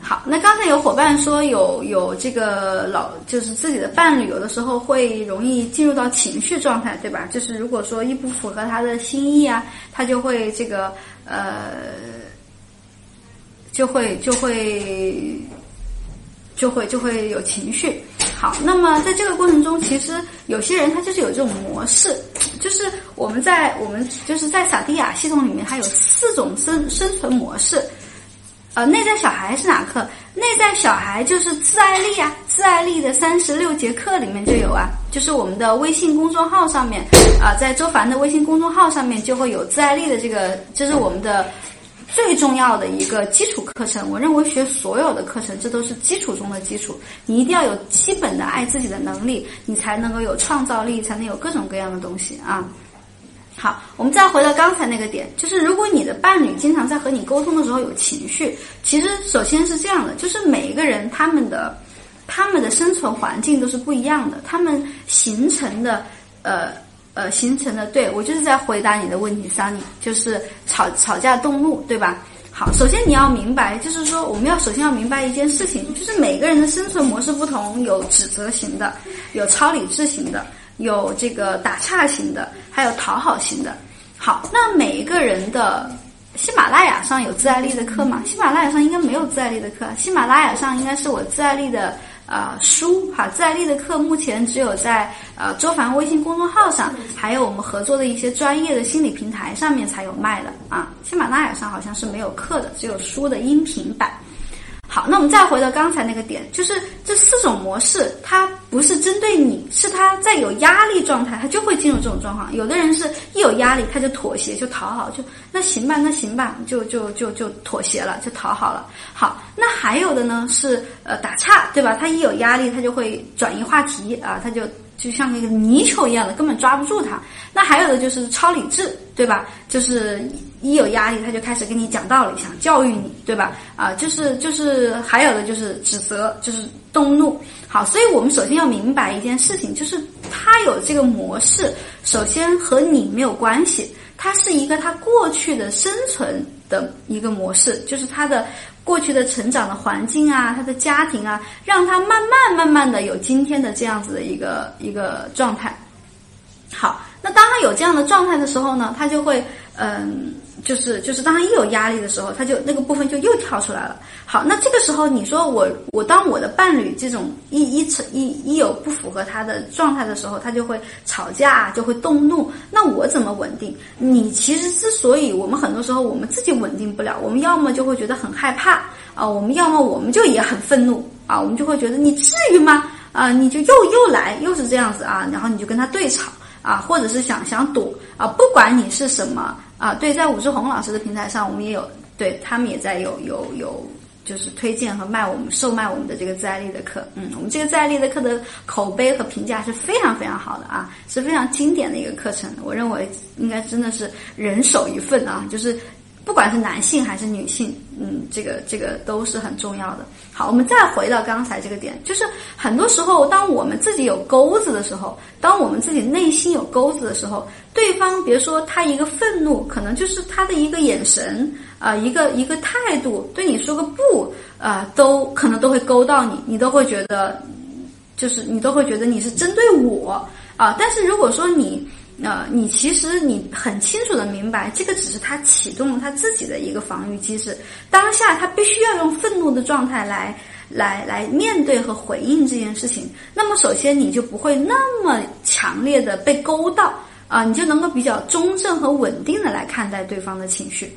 好，那刚才有伙伴说有有这个老就是自己的伴侣，有的时候会容易进入到情绪状态，对吧？就是如果说一不符合他的心意啊，他就会这个呃，就会就会就会就会有情绪。好，那么在这个过程中，其实有些人他就是有这种模式，就是我们在我们就是在萨蒂亚系统里面，它有四种生生存模式。呃，内在小孩是哪课？内在小孩就是自爱力啊，自爱力的三十六节课里面就有啊，就是我们的微信公众号上面啊，在周凡的微信公众号上面就会有自爱力的这个，就是我们的。最重要的一个基础课程，我认为学所有的课程，这都是基础中的基础。你一定要有基本的爱自己的能力，你才能够有创造力，才能有各种各样的东西啊。好，我们再回到刚才那个点，就是如果你的伴侣经常在和你沟通的时候有情绪，其实首先是这样的，就是每一个人他们的他们的生存环境都是不一样的，他们形成的呃。呃，形成的对我就是在回答你的问题，Sunny，就是吵吵架动怒，对吧？好，首先你要明白，就是说我们要首先要明白一件事情，就是每个人的生存模式不同，有指责型的，有超理智型的，有这个打岔型的，还有讨好型的。好，那每一个人的喜马拉雅上有自爱力的课吗？喜马拉雅上应该没有自爱力的课，喜马拉雅上应该是我自爱力的。呃，书哈，自然力的课目前只有在呃周凡微信公众号上，还有我们合作的一些专业的心理平台上面才有卖的啊。喜马拉雅上好像是没有课的，只有书的音频版。好，那我们再回到刚才那个点，就是这四种模式，它不是针对你，是他在有压力状态，他就会进入这种状况。有的人是一有压力，他就妥协，就讨好，就那行吧，那行吧，就就就就妥协了，就讨好了。好，那还有的呢是呃打岔，对吧？他一有压力，他就会转移话题啊，他就。就像那个泥鳅一样的，根本抓不住它。那还有的就是超理智，对吧？就是一有压力，他就开始跟你讲道理，想教育你，对吧？啊，就是就是还有的就是指责，就是动怒。好，所以我们首先要明白一件事情，就是他有这个模式，首先和你没有关系，他是一个他过去的生存的一个模式，就是他的。过去的成长的环境啊，他的家庭啊，让他慢慢慢慢的有今天的这样子的一个一个状态。好，那当他有这样的状态的时候呢，他就会嗯。就是就是，当他一有压力的时候，他就那个部分就又跳出来了。好，那这个时候你说我我当我的伴侣这种一一一一有不符合他的状态的时候，他就会吵架，就会动怒。那我怎么稳定？你其实之所以我们很多时候我们自己稳定不了，我们要么就会觉得很害怕啊，我们要么我们就也很愤怒啊，我们就会觉得你至于吗？啊，你就又又来又是这样子啊，然后你就跟他对吵啊，或者是想想躲啊，不管你是什么。啊，对，在武志红老师的平台上，我们也有，对他们也在有有有，就是推荐和卖我们售卖我们的这个自爱力的课。嗯，我们这个自爱力的课的口碑和评价是非常非常好的啊，是非常经典的一个课程。我认为应该真的是人手一份啊，就是不管是男性还是女性，嗯，这个这个都是很重要的。好，我们再回到刚才这个点，就是很多时候，当我们自己有钩子的时候，当我们自己内心有钩子的时候，对方别说他一个愤怒，可能就是他的一个眼神啊、一个一个态度，对你说个不啊、都可能都会勾到你，你都会觉得，就是你都会觉得你是针对我啊、但是如果说你。呃，你其实你很清楚的明白，这个只是他启动了他自己的一个防御机制，当下他必须要用愤怒的状态来来来面对和回应这件事情。那么首先你就不会那么强烈的被勾到啊、你就能够比较中正和稳定的来看待对方的情绪，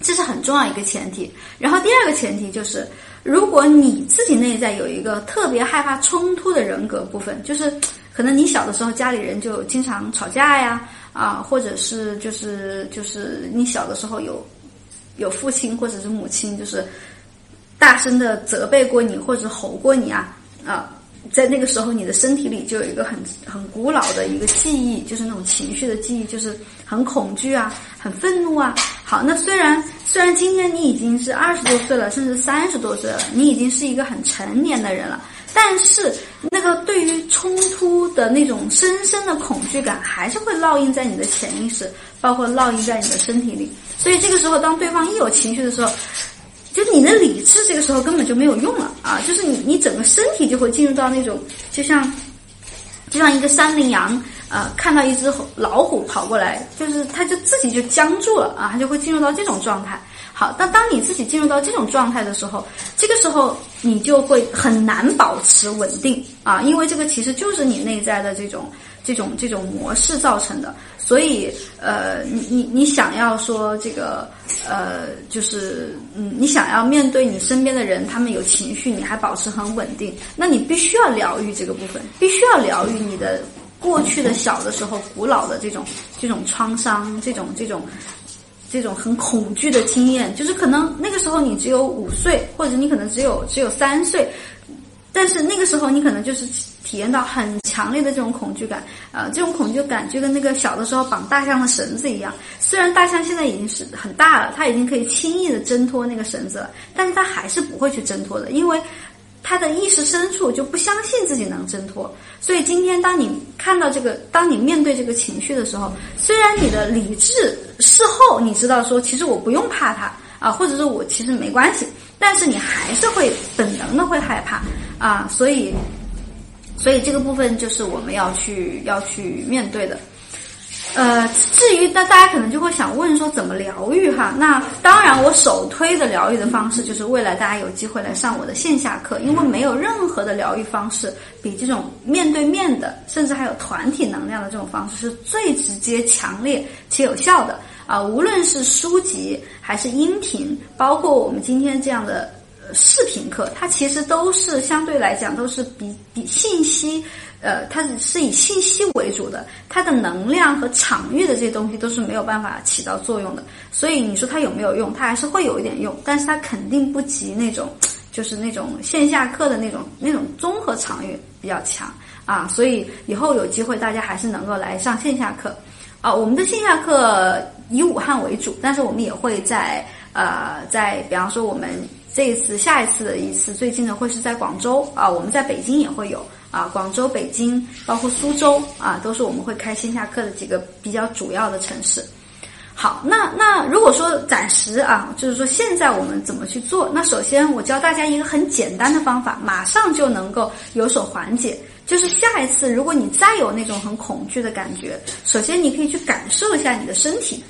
这是很重要一个前提。然后第二个前提就是，如果你自己内在有一个特别害怕冲突的人格部分，就是。可能你小的时候家里人就经常吵架呀，啊，或者是就是就是你小的时候有有父亲或者是母亲就是大声的责备过你或者吼过你啊啊，在那个时候你的身体里就有一个很很古老的一个记忆，就是那种情绪的记忆，就是很恐惧啊，很愤怒啊。好，那虽然虽然今天你已经是二十多岁了，甚至三十多岁了，你已经是一个很成年的人了。但是，那个对于冲突的那种深深的恐惧感，还是会烙印在你的潜意识，包括烙印在你的身体里。所以这个时候，当对方一有情绪的时候，就你的理智这个时候根本就没有用了啊！就是你你整个身体就会进入到那种，就像就像一个山羚羊，呃，看到一只老虎跑过来，就是它就自己就僵住了啊，它就会进入到这种状态。好，但当你自己进入到这种状态的时候，这个时候你就会很难保持稳定啊，因为这个其实就是你内在的这种这种这种模式造成的。所以，呃，你你你想要说这个，呃，就是嗯，你想要面对你身边的人，他们有情绪，你还保持很稳定，那你必须要疗愈这个部分，必须要疗愈你的过去的小的时候古老的这种这种创伤，这种这种。这种很恐惧的经验，就是可能那个时候你只有五岁，或者你可能只有只有三岁，但是那个时候你可能就是体验到很强烈的这种恐惧感，呃，这种恐惧感就跟那个小的时候绑大象的绳子一样。虽然大象现在已经是很大了，它已经可以轻易的挣脱那个绳子了，但是它还是不会去挣脱的，因为。他的意识深处就不相信自己能挣脱，所以今天当你看到这个，当你面对这个情绪的时候，虽然你的理智事后你知道说其实我不用怕他啊，或者说我其实没关系，但是你还是会本能的会害怕啊，所以，所以这个部分就是我们要去要去面对的。呃，至于那大家可能就会想问说怎么疗愈哈？那当然，我首推的疗愈的方式就是未来大家有机会来上我的线下课，因为没有任何的疗愈方式比这种面对面的，甚至还有团体能量的这种方式是最直接、强烈且有效的啊！无论是书籍还是音频，包括我们今天这样的视频课，它其实都是相对来讲都是比比信息。呃，它是以信息为主的，它的能量和场域的这些东西都是没有办法起到作用的。所以你说它有没有用？它还是会有一点用，但是它肯定不及那种，就是那种线下课的那种那种综合场域比较强啊。所以以后有机会大家还是能够来上线下课啊。我们的线下课以武汉为主，但是我们也会在呃在比方说我们这一次下一次的一次最近的会是在广州啊，我们在北京也会有。啊，广州、北京，包括苏州啊，都是我们会开线下课的几个比较主要的城市。好，那那如果说暂时啊，就是说现在我们怎么去做？那首先我教大家一个很简单的方法，马上就能够有所缓解。就是下一次如果你再有那种很恐惧的感觉，首先你可以去感受一下你的身体，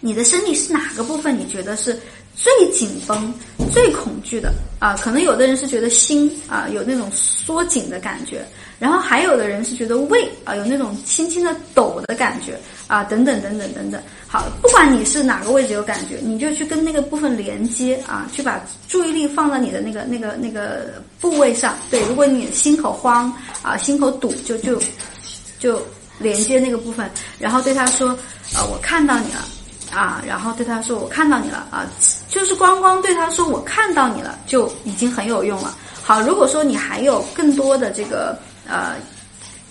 你的身体是哪个部分你觉得是？最紧绷、最恐惧的啊，可能有的人是觉得心啊有那种缩紧的感觉，然后还有的人是觉得胃啊有那种轻轻的抖的感觉啊，等等等等等等。好，不管你是哪个位置有感觉，你就去跟那个部分连接啊，去把注意力放到你的那个那个那个部位上。对，如果你心口慌啊，心口堵，就就就连接那个部分，然后对他说啊，我看到你了。啊，然后对他说我看到你了啊，就是光光对他说我看到你了就已经很有用了。好，如果说你还有更多的这个呃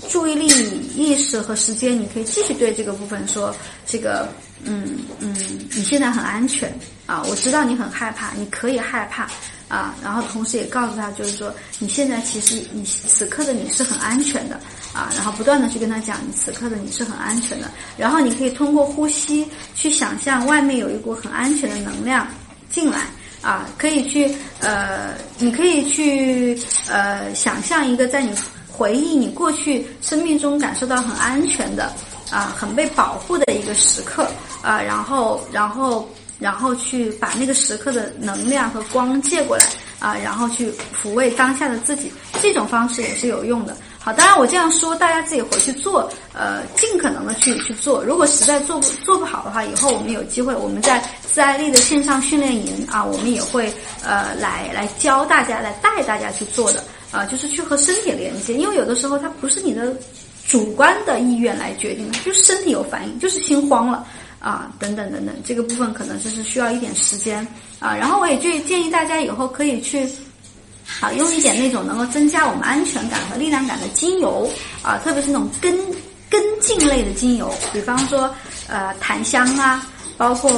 注意力意识和时间，你可以继续对这个部分说这个嗯嗯，你现在很安全啊，我知道你很害怕，你可以害怕。啊，然后同时也告诉他，就是说你现在其实你此刻的你是很安全的啊，然后不断的去跟他讲，你此刻的你是很安全的，然后你可以通过呼吸去想象外面有一股很安全的能量进来啊，可以去呃，你可以去呃想象一个在你回忆你过去生命中感受到很安全的啊，很被保护的一个时刻啊，然后然后。然后去把那个时刻的能量和光借过来啊，然后去抚慰当下的自己，这种方式也是有用的。好，当然我这样说，大家自己回去做，呃，尽可能的去去做。如果实在做不做不好的话，以后我们有机会，我们在自爱力的线上训练营啊，我们也会呃来来教大家，来带大家去做的啊，就是去和身体连接，因为有的时候它不是你的主观的意愿来决定的，就是身体有反应，就是心慌了。啊，等等等等，这个部分可能就是需要一点时间啊。然后我也就建议大家以后可以去，啊，用一点那种能够增加我们安全感和力量感的精油啊，特别是那种根根茎类的精油，比方说呃檀香啊，包括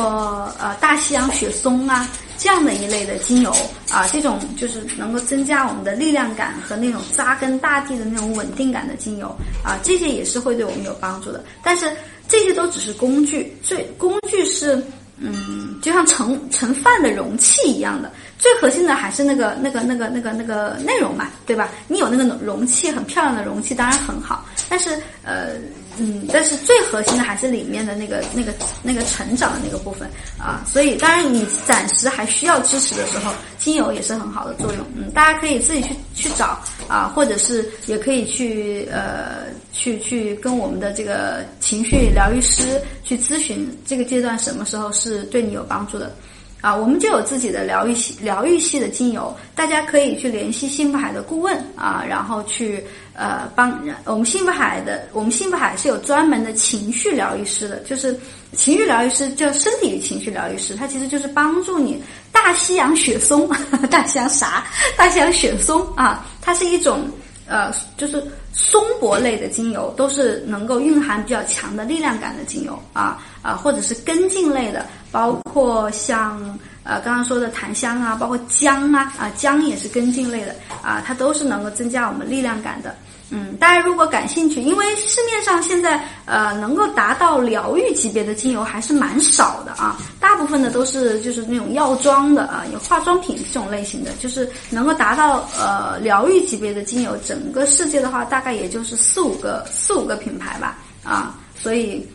呃大西洋雪松啊这样的一类的精油啊，这种就是能够增加我们的力量感和那种扎根大地的那种稳定感的精油啊，这些也是会对我们有帮助的，但是。这些都只是工具，最工具是，嗯，就像盛盛饭的容器一样的，最核心的还是那个那个那个那个那个内容嘛，对吧？你有那个容器，很漂亮的容器，当然很好，但是呃。嗯，但是最核心的还是里面的那个、那个、那个成长的那个部分啊，所以当然你暂时还需要支持的时候，精油也是很好的作用。嗯，大家可以自己去去找啊，或者是也可以去呃去去跟我们的这个情绪疗愈师去咨询，这个阶段什么时候是对你有帮助的。啊，我们就有自己的疗愈系疗愈系的精油，大家可以去联系幸福海的顾问啊，然后去呃帮我们幸福海的，我们幸福海是有专门的情绪疗愈师的，就是情绪疗愈师叫身体与情绪疗愈师，它其实就是帮助你大西洋雪松，*laughs* 大西洋啥？大西洋雪松啊，它是一种呃就是松柏类的精油，都是能够蕴含比较强的力量感的精油啊啊，或者是根茎类的。包括像呃刚刚说的檀香啊，包括姜啊啊姜也是根茎类的啊，它都是能够增加我们力量感的。嗯，大家如果感兴趣，因为市面上现在呃能够达到疗愈级别的精油还是蛮少的啊，大部分的都是就是那种药妆的啊，有化妆品这种类型的，就是能够达到呃疗愈级别的精油，整个世界的话大概也就是四五个四五个品牌吧啊，所以。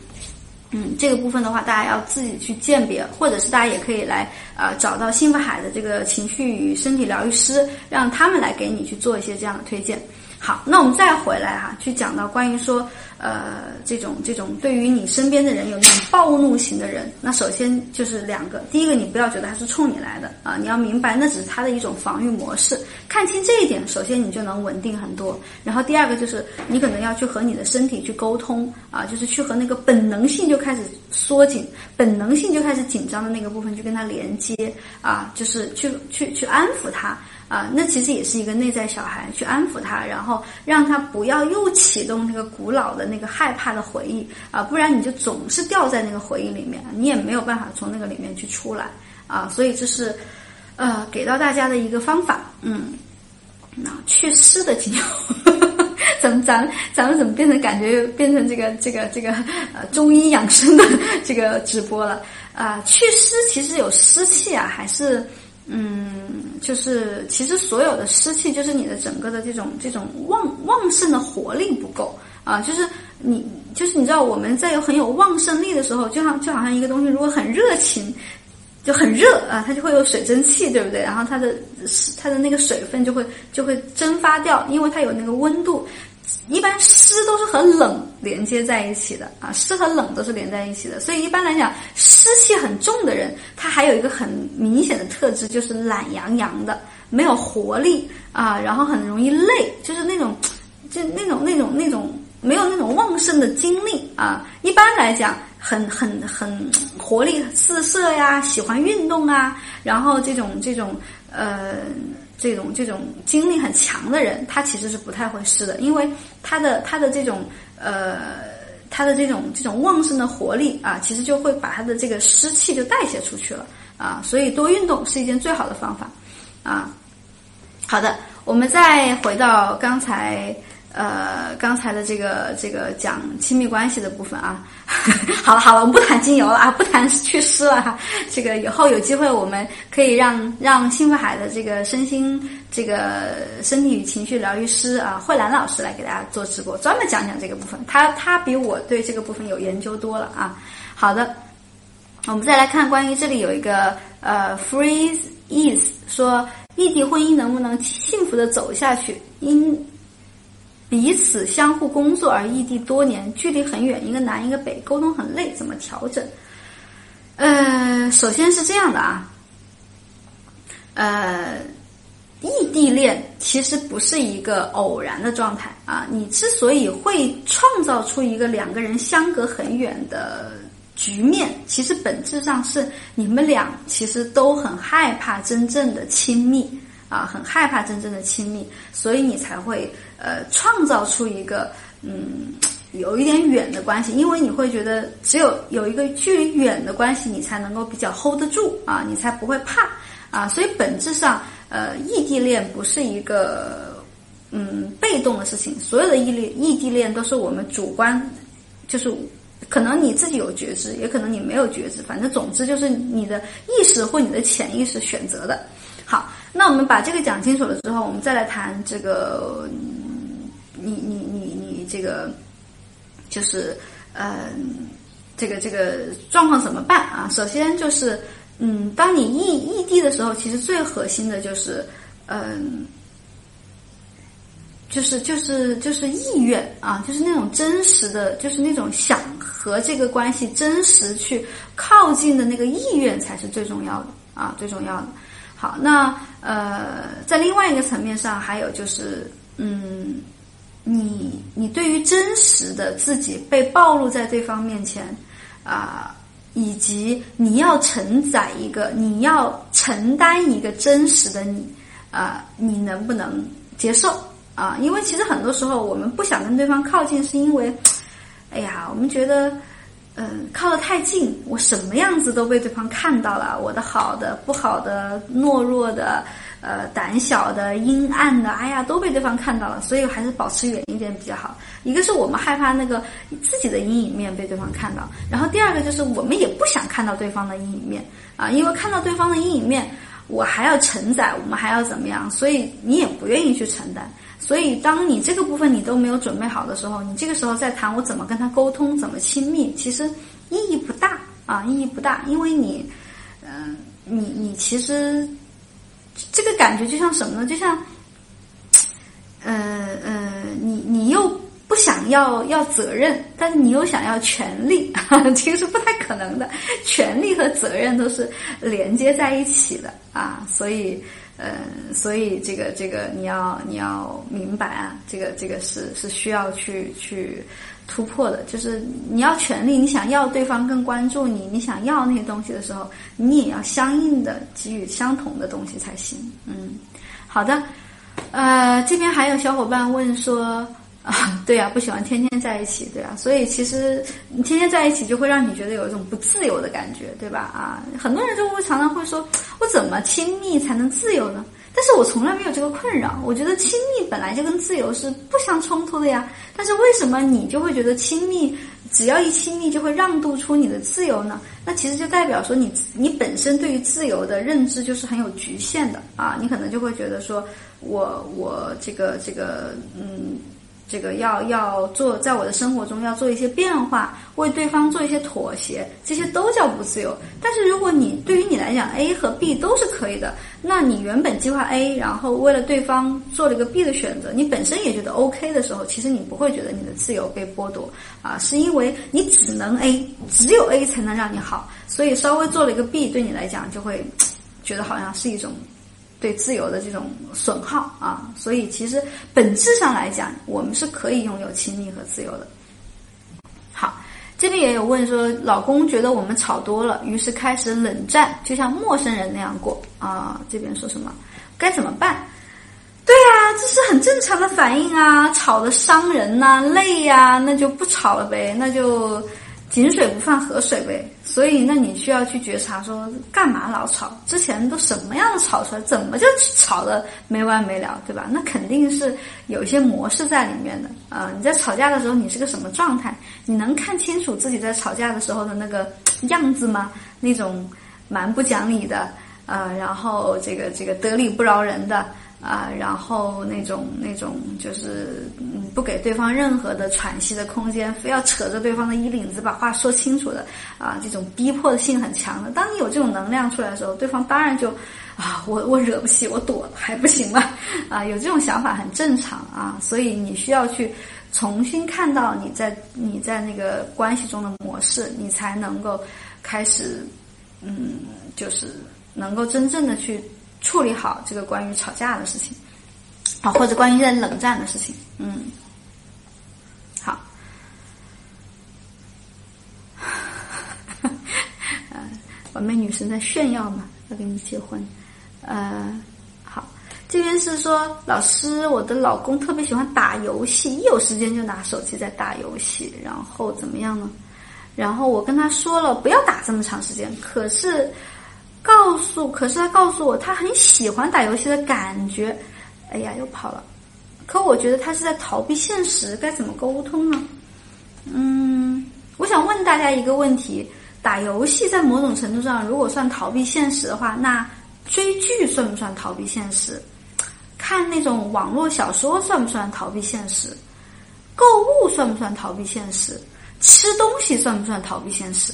嗯，这个部分的话，大家要自己去鉴别，或者是大家也可以来呃找到幸福海的这个情绪与身体疗愈师，让他们来给你去做一些这样的推荐。好，那我们再回来哈，去讲到关于说，呃，这种这种对于你身边的人有那种暴怒型的人，那首先就是两个，第一个你不要觉得他是冲你来的啊，你要明白那只是他的一种防御模式，看清这一点，首先你就能稳定很多。然后第二个就是你可能要去和你的身体去沟通啊，就是去和那个本能性就开始缩紧，本能性就开始紧张的那个部分去跟他连接啊，就是去去去安抚他。啊，那其实也是一个内在小孩，去安抚他，然后让他不要又启动那个古老的那个害怕的回忆啊，不然你就总是掉在那个回忆里面，你也没有办法从那个里面去出来啊。所以这是，呃，给到大家的一个方法。嗯，那祛湿的精油，*laughs* 咱咱咱们怎么变成感觉变成这个这个这个呃中医养生的这个直播了啊？祛湿其实有湿气啊，还是？嗯，就是其实所有的湿气，就是你的整个的这种这种旺旺盛的活力不够啊。就是你就是你知道我们在有很有旺盛力的时候，就像就好像一个东西如果很热情，就很热啊，它就会有水蒸气，对不对？然后它的它的那个水分就会就会蒸发掉，因为它有那个温度。一般湿都是和冷连接在一起的啊，湿和冷都是连在一起的，所以一般来讲，湿气很重的人，他还有一个很明显的特质，就是懒洋洋的，没有活力啊，然后很容易累，就是那种，就那种那种那种没有那种旺盛的精力啊。一般来讲，很很很活力四射呀，喜欢运动啊，然后这种这种呃这种这种精力很强的人，他其实是不太会湿的，因为他的他的这种呃他的这种这种旺盛的活力啊，其实就会把他的这个湿气就代谢出去了啊，所以多运动是一件最好的方法啊。好的，我们再回到刚才呃刚才的这个这个讲亲密关系的部分啊。*laughs* 好了好了，我们不谈精油了啊，不谈祛湿了哈。这个以后有机会我们可以让让幸福海的这个身心这个身体与情绪疗愈师啊慧兰老师来给大家做直播，专门讲讲这个部分。他他比我对这个部分有研究多了啊。好的，我们再来看关于这里有一个呃 freeze is 说。异地婚姻能不能幸福的走下去？因彼此相互工作而异地多年，距离很远，一个南一个北，沟通很累，怎么调整？呃，首先是这样的啊，呃，异地恋其实不是一个偶然的状态啊。你之所以会创造出一个两个人相隔很远的。局面其实本质上是你们俩其实都很害怕真正的亲密啊，很害怕真正的亲密，所以你才会呃创造出一个嗯有一点远的关系，因为你会觉得只有有一个距离远的关系，你才能够比较 hold 得住啊，你才不会怕啊，所以本质上呃异地恋不是一个嗯被动的事情，所有的异地异地恋都是我们主观就是。可能你自己有觉知，也可能你没有觉知，反正总之就是你的意识或你的潜意识选择的。好，那我们把这个讲清楚了之后，我们再来谈这个，你你你你这个，就是嗯，这个这个状况怎么办啊？首先就是，嗯，当你异异地的时候，其实最核心的就是，嗯。就是就是就是意愿啊，就是那种真实的，就是那种想和这个关系真实去靠近的那个意愿才是最重要的啊，最重要的。好，那呃，在另外一个层面上，还有就是，嗯，你你对于真实的自己被暴露在对方面前啊，以及你要承载一个，你要承担一个真实的你啊，你能不能接受？啊，因为其实很多时候我们不想跟对方靠近，是因为，哎呀，我们觉得，嗯，靠得太近，我什么样子都被对方看到了，我的好的、不好的、懦弱的、呃、胆小的、阴暗的，哎呀，都被对方看到了，所以还是保持远一点比较好。一个是我们害怕那个自己的阴影面被对方看到，然后第二个就是我们也不想看到对方的阴影面啊，因为看到对方的阴影面，我还要承载，我们还要怎么样，所以你也不愿意去承担。所以，当你这个部分你都没有准备好的时候，你这个时候再谈我怎么跟他沟通，怎么亲密，其实意义不大啊，意义不大，因为你，嗯，你你其实这个感觉就像什么呢？就像，呃呃，你你又不想要要责任，但是你又想要权利，*laughs* 其实是不太可能的。权利和责任都是连接在一起的啊，所以。嗯，所以这个这个你要你要明白啊，这个这个是是需要去去突破的。就是你要权利，你想要对方更关注你，你想要那些东西的时候，你也要相应的给予相同的东西才行。嗯，好的。呃，这边还有小伙伴问说。*laughs* 啊，对呀，不喜欢天天在一起，对啊，所以其实你天天在一起就会让你觉得有一种不自由的感觉，对吧？啊，很多人就会常常会说，我怎么亲密才能自由呢？但是我从来没有这个困扰，我觉得亲密本来就跟自由是不相冲突的呀。但是为什么你就会觉得亲密，只要一亲密就会让渡出你的自由呢？那其实就代表说你你本身对于自由的认知就是很有局限的啊，你可能就会觉得说我我这个这个嗯。这个要要做，在我的生活中要做一些变化，为对方做一些妥协，这些都叫不自由。但是如果你对于你来讲，A 和 B 都是可以的，那你原本计划 A，然后为了对方做了一个 B 的选择，你本身也觉得 OK 的时候，其实你不会觉得你的自由被剥夺啊，是因为你只能 A，只有 A 才能让你好，所以稍微做了一个 B，对你来讲就会觉得好像是一种。对自由的这种损耗啊。所以其实本质上来讲，我们是可以拥有亲密和自由的。好，这边也有问说，老公觉得我们吵多了，于是开始冷战，就像陌生人那样过啊。这边说什么？该怎么办？对呀、这是很正常的反应啊，吵得伤人呐、累呀、那就不吵了呗，那就井水不犯河水呗。所以，那你需要去觉察说，干嘛老吵？之前都什么样的吵出来？怎么就吵得没完没了，对吧？那肯定是有一些模式在里面的啊、你在吵架的时候，你是个什么状态？你能看清楚自己在吵架的时候的那个样子吗？那种蛮不讲理的，呃，然后这个这个得理不饶人的。啊，然后那种那种就是嗯，不给对方任何的喘息的空间，非要扯着对方的衣领子把话说清楚的啊，这种逼迫性很强的。当你有这种能量出来的时候，对方当然就啊，我我惹不起，我躲还不行吗？啊，有这种想法很正常啊，所以你需要去重新看到你在你在那个关系中的模式，你才能够开始嗯，就是能够真正的去。处理好这个关于吵架的事情，啊，或者关于在冷战的事情，嗯，好，*laughs* 呃，完美女神在炫耀嘛，要跟你结婚，呃，好，这边是说老师，我的老公特别喜欢打游戏，一有时间就拿手机在打游戏，然后怎么样呢？然后我跟他说了不要打这么长时间，可是。告诉，可是他告诉我，他很喜欢打游戏的感觉。哎呀，又跑了。可我觉得他是在逃避现实，该怎么沟通呢？嗯，我想问大家一个问题：打游戏在某种程度上，如果算逃避现实的话，那追剧算不算逃避现实？看那种网络小说算不算逃避现实？购物算不算逃避现实？吃东西算不算逃避现实？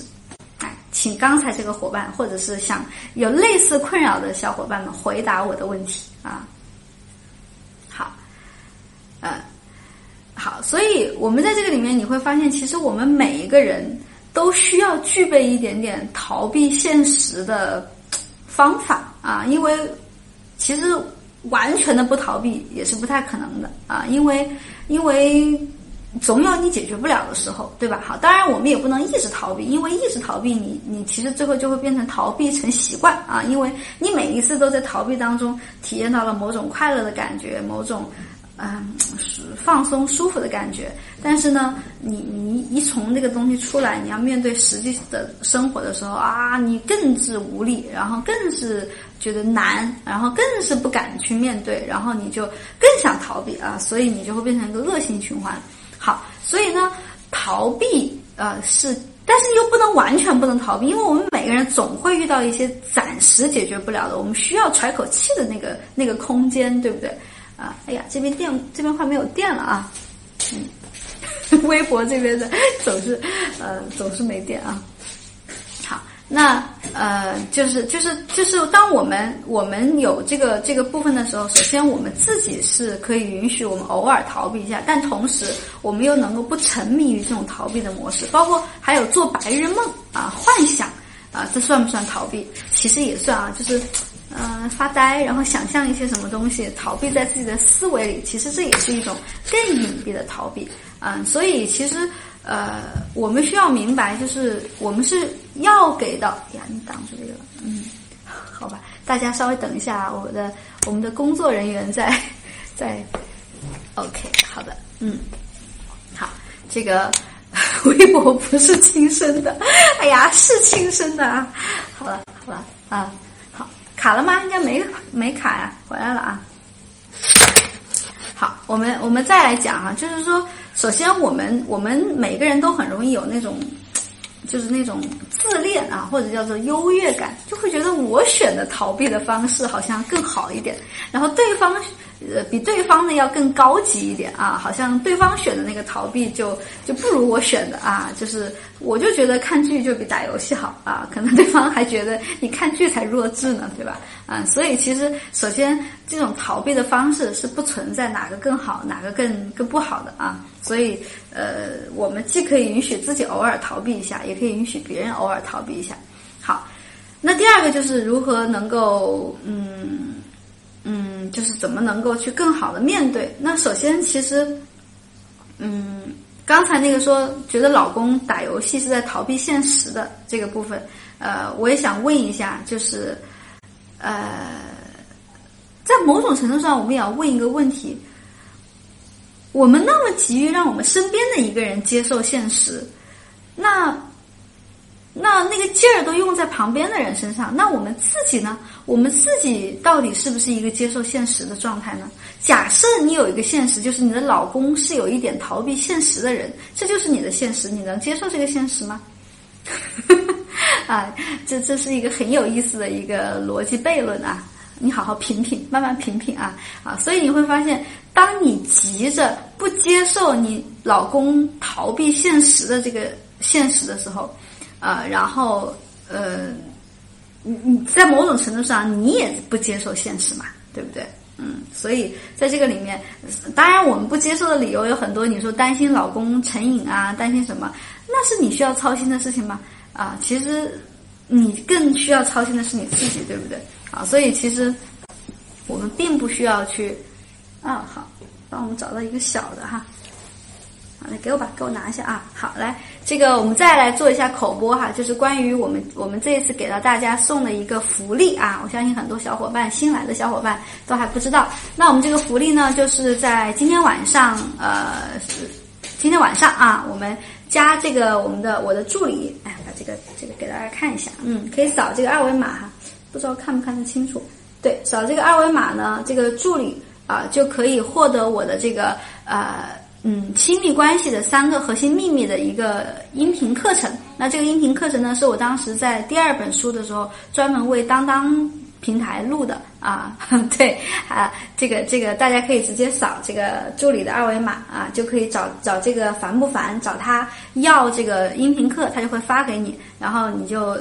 请刚才这个伙伴，或者是想有类似困扰的小伙伴们回答我的问题啊。好，嗯，好，所以我们在这个里面你会发现，其实我们每一个人都需要具备一点点逃避现实的方法啊，因为其实完全的不逃避也是不太可能的啊，因为因为。总有你解决不了的时候，对吧？好，当然我们也不能一直逃避，因为一直逃避你，你其实最后就会变成逃避成习惯啊。因为你每一次都在逃避当中体验到了某种快乐的感觉，某种嗯放松舒服的感觉。但是呢，你你一从那个东西出来，你要面对实际的生活的时候啊，你更是无力，然后更是觉得难，然后更是不敢去面对，然后你就更想逃避啊，所以你就会变成一个恶性循环。好，所以呢，逃避呃是，但是又不能完全不能逃避，因为我们每个人总会遇到一些暂时解决不了的，我们需要喘口气的那个那个空间，对不对？啊，哎呀，这边电这边快没有电了啊，嗯，*laughs* 微博这边的总是呃总是没电啊。那呃就是就是就是当我们我们有这个这个部分的时候，首先我们自己是可以允许我们偶尔逃避一下，但同时我们又能够不沉迷于这种逃避的模式，包括还有做白日梦啊、幻想啊，这算不算逃避？其实也算啊，就是。呃，发呆，然后想象一些什么东西，逃避在自己的思维里，其实这也是一种更隐蔽的逃避。嗯，所以其实呃，我们需要明白，就是我们是要给到呀，你挡住这个，嗯，好吧，大家稍微等一下，我的我们的工作人员在 *laughs* 在，OK，好的，嗯，好，这个 *laughs* 微博不是亲生的，哎呀，是亲生的啊，好了，好了啊。好卡了吗？应该没没卡呀，回来了啊。好，我们我们再来讲啊，就是说，首先我们我们每个人都很容易有那种，就是那种自恋啊，或者叫做优越感，就会觉得我选的逃避的方式好像更好一点，然后对方呃比对方的要更高级一点啊，好像对方选的那个逃避就就不如我选的啊，就是我就觉得看剧就比打游戏好啊，可能对方还觉得你看剧才弱智呢，对吧？啊，所以其实首先这种逃避的方式是不存在哪个更好，哪个更更不好的啊，所以呃，我们既可以允许自己偶尔逃避一下，也可以允许别人偶尔逃避一下。好，那第二个就是如何能够嗯。嗯，就是怎么能够去更好的面对。那首先，其实，嗯，刚才那个说觉得老公打游戏是在逃避现实的这个部分，呃，我也想问一下，就是，呃，在某种程度上，我们也要问一个问题：我们那么急于让我们身边的一个人接受现实，那那那个劲儿都用在旁边的人身上，那我们自己呢？我们自己到底是不是一个接受现实的状态呢？假设你有一个现实，就是你的老公是有一点逃避现实的人，这就是你的现实，你能接受这个现实吗？啊，*laughs* 这这是一个很有意思的一个逻辑悖论啊！你好好品品，慢慢品品啊啊！所以你会发现，当你急着不接受你老公逃避现实的这个现实的时候，呃，然后呃，你你在某种程度上你也不接受现实嘛，对不对？嗯，所以在这个里面，当然我们不接受的理由有很多。你说担心老公成瘾啊，担心什么？那是你需要操心的事情吗？啊，其实你更需要操心的是你自己，对不对？啊，所以其实我们并不需要去啊，好，帮我们找到一个小的哈。好，来给我吧，给我拿一下啊。好，来，这个我们再来做一下口播哈，就是关于我们我们这一次给到大家送的一个福利啊，我相信很多小伙伴新来的小伙伴都还不知道。那我们这个福利呢，就是在今天晚上，呃，今天晚上啊，我们加这个我们的我的助理，哎，把这个这个给大家看一下，嗯，可以扫这个二维码哈，不知道看不看得清楚？对，扫这个二维码呢，这个助理啊、就可以获得我的这个呃。嗯，亲密关系的三个核心秘密的一个音频课程。那这个音频课程呢，是我当时在第二本书的时候专门为当当平台录的啊。*laughs* 对啊，这个这个大家可以直接扫这个助理的二维码啊，就可以找找这个烦不烦，找他要这个音频课，他就会发给你，然后你就。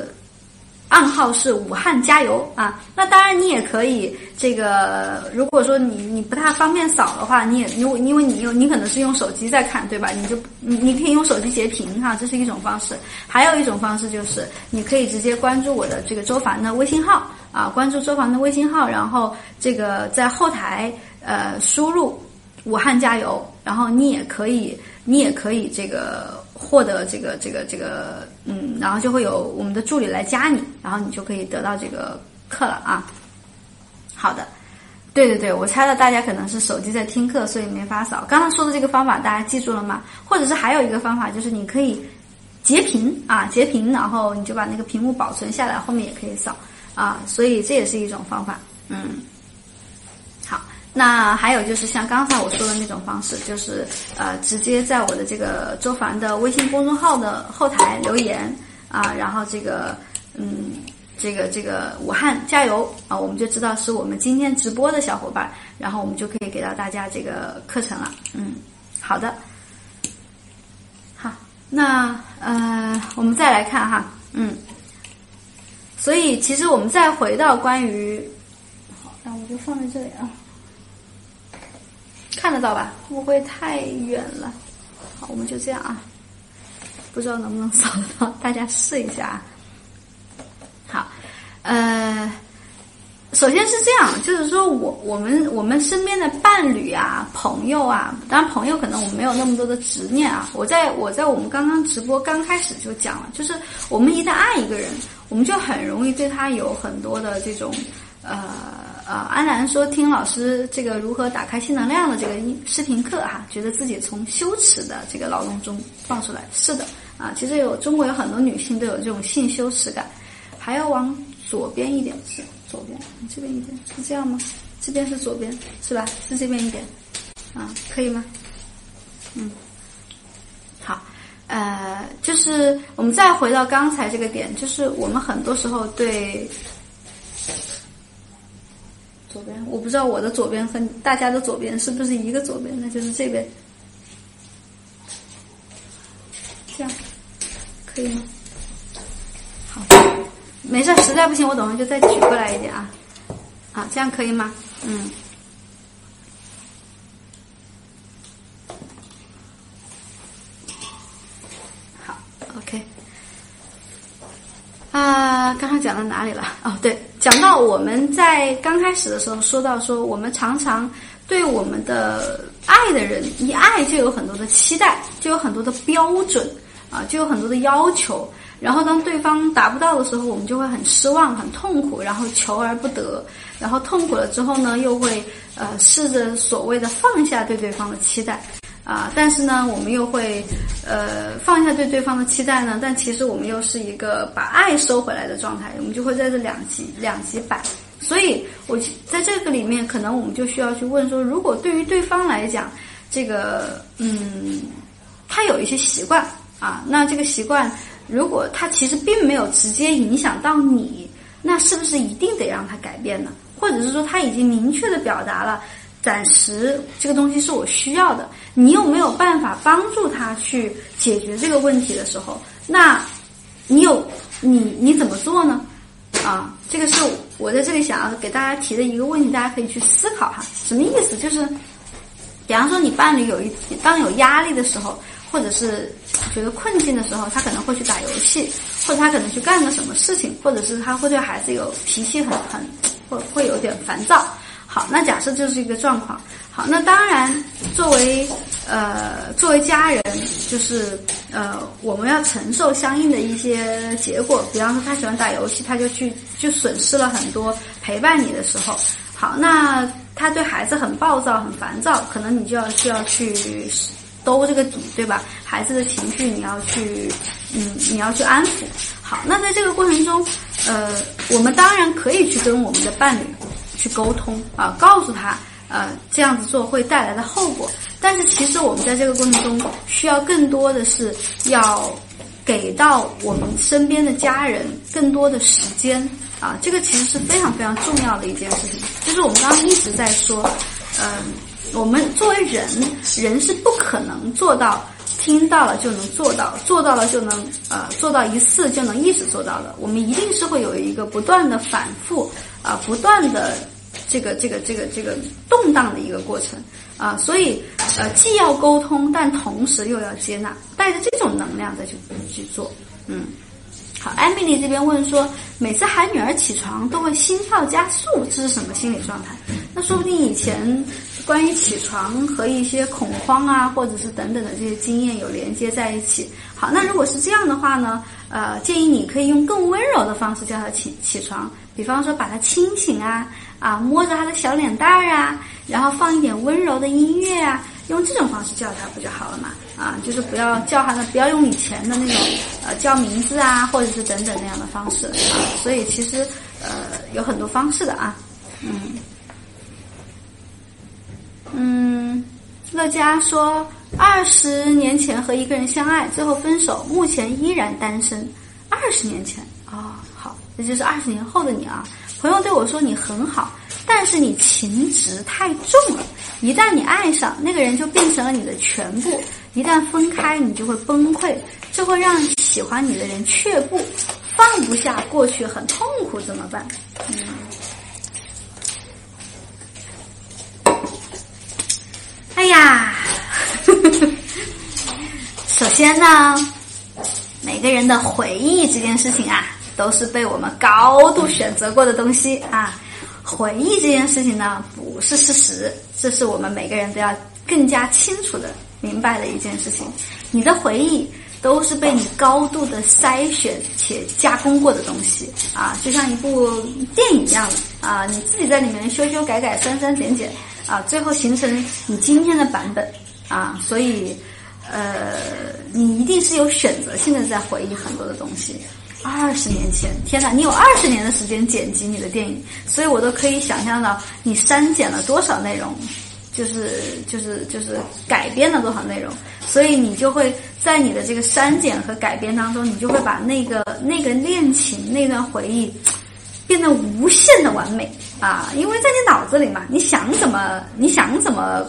暗号是武汉加油啊！那当然，你也可以这个，如果说你你不太方便扫的话，你也因为因为你用你可能是用手机在看，对吧？你就你你可以用手机截屏哈，这是一种方式。还有一种方式就是，你可以直接关注我的这个周凡的微信号啊，关注周凡的微信号，然后这个在后台呃输入武汉加油，然后你也可以你也可以这个。获得这个这个这个嗯，然后就会有我们的助理来加你，然后你就可以得到这个课了啊。好的，对对对，我猜到大家可能是手机在听课，所以没法扫。刚刚说的这个方法大家记住了吗？或者是还有一个方法，就是你可以截屏啊，截屏，然后你就把那个屏幕保存下来，后面也可以扫啊。所以这也是一种方法，嗯。那还有就是像刚才我说的那种方式，就是呃直接在我的这个周凡的微信公众号的后台留言啊，然后这个嗯这个这个武汉加油啊，我们就知道是我们今天直播的小伙伴，然后我们就可以给到大家这个课程了。嗯，好的，好，那呃我们再来看哈，嗯，所以其实我们再回到关于，好，那我就放在这里啊。看得到吧？会不会太远了？好，我们就这样啊。不知道能不能扫得到，大家试一下啊。好，呃，首先是这样，就是说我我们我们身边的伴侣啊、朋友啊，当然朋友可能我们没有那么多的执念啊。我在我在我们刚刚直播刚开始就讲了，就是我们一旦爱一个人，我们就很容易对他有很多的这种呃。呃，安然说听老师这个如何打开性能量的这个音视频课哈，觉得自己从羞耻的这个牢笼中放出来。是的，啊，其实有中国有很多女性都有这种性羞耻感，还要往左边一点是左边，这边一点是这样吗？这边是左边是吧？是这边一点，啊，可以吗？嗯，好，呃，就是我们再回到刚才这个点，就是我们很多时候对。左边，我不知道我的左边和大家的左边是不是一个左边，那就是这边，这样可以吗？好，没事，实在不行我等会就再举过来一点啊。好，这样可以吗？嗯。好，OK。啊，刚刚讲到哪里了？哦，对。讲到我们在刚开始的时候说到说，我们常常对我们的爱的人一爱就有很多的期待，就有很多的标准啊，就有很多的要求。然后当对方达不到的时候，我们就会很失望、很痛苦，然后求而不得。然后痛苦了之后呢，又会呃试着所谓的放下对对方的期待。啊，但是呢，我们又会，呃，放下对对方的期待呢，但其实我们又是一个把爱收回来的状态，我们就会在这两极两极摆。所以，我在这个里面，可能我们就需要去问说，如果对于对方来讲，这个，嗯，他有一些习惯啊，那这个习惯，如果他其实并没有直接影响到你，那是不是一定得让他改变呢？或者是说，他已经明确的表达了？暂时这个东西是我需要的，你又没有办法帮助他去解决这个问题的时候，那，你有你你怎么做呢？啊，这个是我在这里想要给大家提的一个问题，大家可以去思考哈。什么意思？就是，比方说你伴侣有一当有压力的时候，或者是觉得困境的时候，他可能会去打游戏，或者他可能去干个什么事情，或者是他会对孩子有脾气很很会会有点烦躁。好，那假设就是一个状况。好，那当然，作为呃作为家人，就是呃我们要承受相应的一些结果。比方说，他喜欢打游戏，他就去就损失了很多陪伴你的时候。好，那他对孩子很暴躁、很烦躁，可能你就要需要去兜这个底，对吧？孩子的情绪你要去嗯你要去安抚。好，那在这个过程中，呃，我们当然可以去跟我们的伴侣。去沟通啊，告诉他，呃，这样子做会带来的后果。但是其实我们在这个过程中，需要更多的是要给到我们身边的家人更多的时间啊，这个其实是非常非常重要的一件事情。就是我们刚刚一直在说，嗯，我们作为人，人是不可能做到听到了就能做到，做到了就能呃做到一次就能一直做到的。我们一定是会有一个不断的反复。啊，不断的这个这个这个这个动荡的一个过程啊，所以呃，既要沟通，但同时又要接纳，带着这种能量再去去做。嗯，好，艾米丽这边问说，每次喊女儿起床都会心跳加速，这是什么心理状态？那说不定以前关于起床和一些恐慌啊，或者是等等的这些经验有连接在一起。好，那如果是这样的话呢，呃，建议你可以用更温柔的方式叫她起起床。比方说，把他亲醒啊，啊，摸着他的小脸蛋儿啊，然后放一点温柔的音乐啊，用这种方式叫他不就好了嘛？啊，就是不要叫他的，不要用以前的那种呃叫名字啊，或者是等等那样的方式啊。所以其实呃有很多方式的啊，嗯嗯，乐嘉说，二十年前和一个人相爱，最后分手，目前依然单身。二十年前这就是二十年后的你啊！朋友对我说：“你很好，但是你情执太重了。一旦你爱上那个人，就变成了你的全部；一旦分开，你就会崩溃，这会让喜欢你的人却步，放不下过去，很痛苦，怎么办？”嗯，哎呀，*laughs* 首先呢，每个人的回忆这件事情啊。都是被我们高度选择过的东西啊！回忆这件事情呢，不是事实，这是我们每个人都要更加清楚的明白的一件事情。你的回忆都是被你高度的筛选且加工过的东西啊，就像一部电影一样啊，你自己在里面修修改改、删删减减啊，最后形成你今天的版本啊。所以，呃，你一定是有选择性的在回忆很多的东西。二十年前，天哪！你有二十年的时间剪辑你的电影，所以我都可以想象到你删减了多少内容，就是就是就是改编了多少内容，所以你就会在你的这个删减和改编当中，你就会把那个那个恋情那段回忆变得无限的完美啊！因为在你脑子里嘛，你想怎么你想怎么。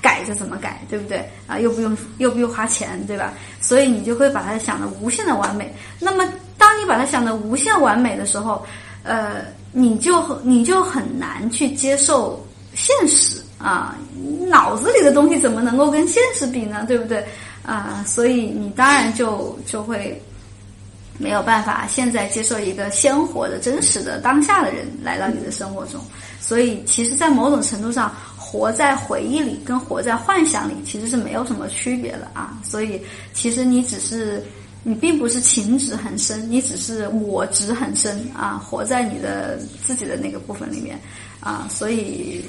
改就怎么改，对不对啊？又不用又不用花钱，对吧？所以你就会把它想的无限的完美。那么，当你把它想的无限完美的时候，呃，你就你就很难去接受现实啊。脑子里的东西怎么能够跟现实比呢？对不对啊？所以你当然就就会没有办法现在接受一个鲜活的、真实的当下的人来到你的生活中。所以，其实，在某种程度上，活在回忆里跟活在幻想里其实是没有什么区别的啊。所以，其实你只是你并不是情执很深，你只是我执很深啊，活在你的自己的那个部分里面啊。所以，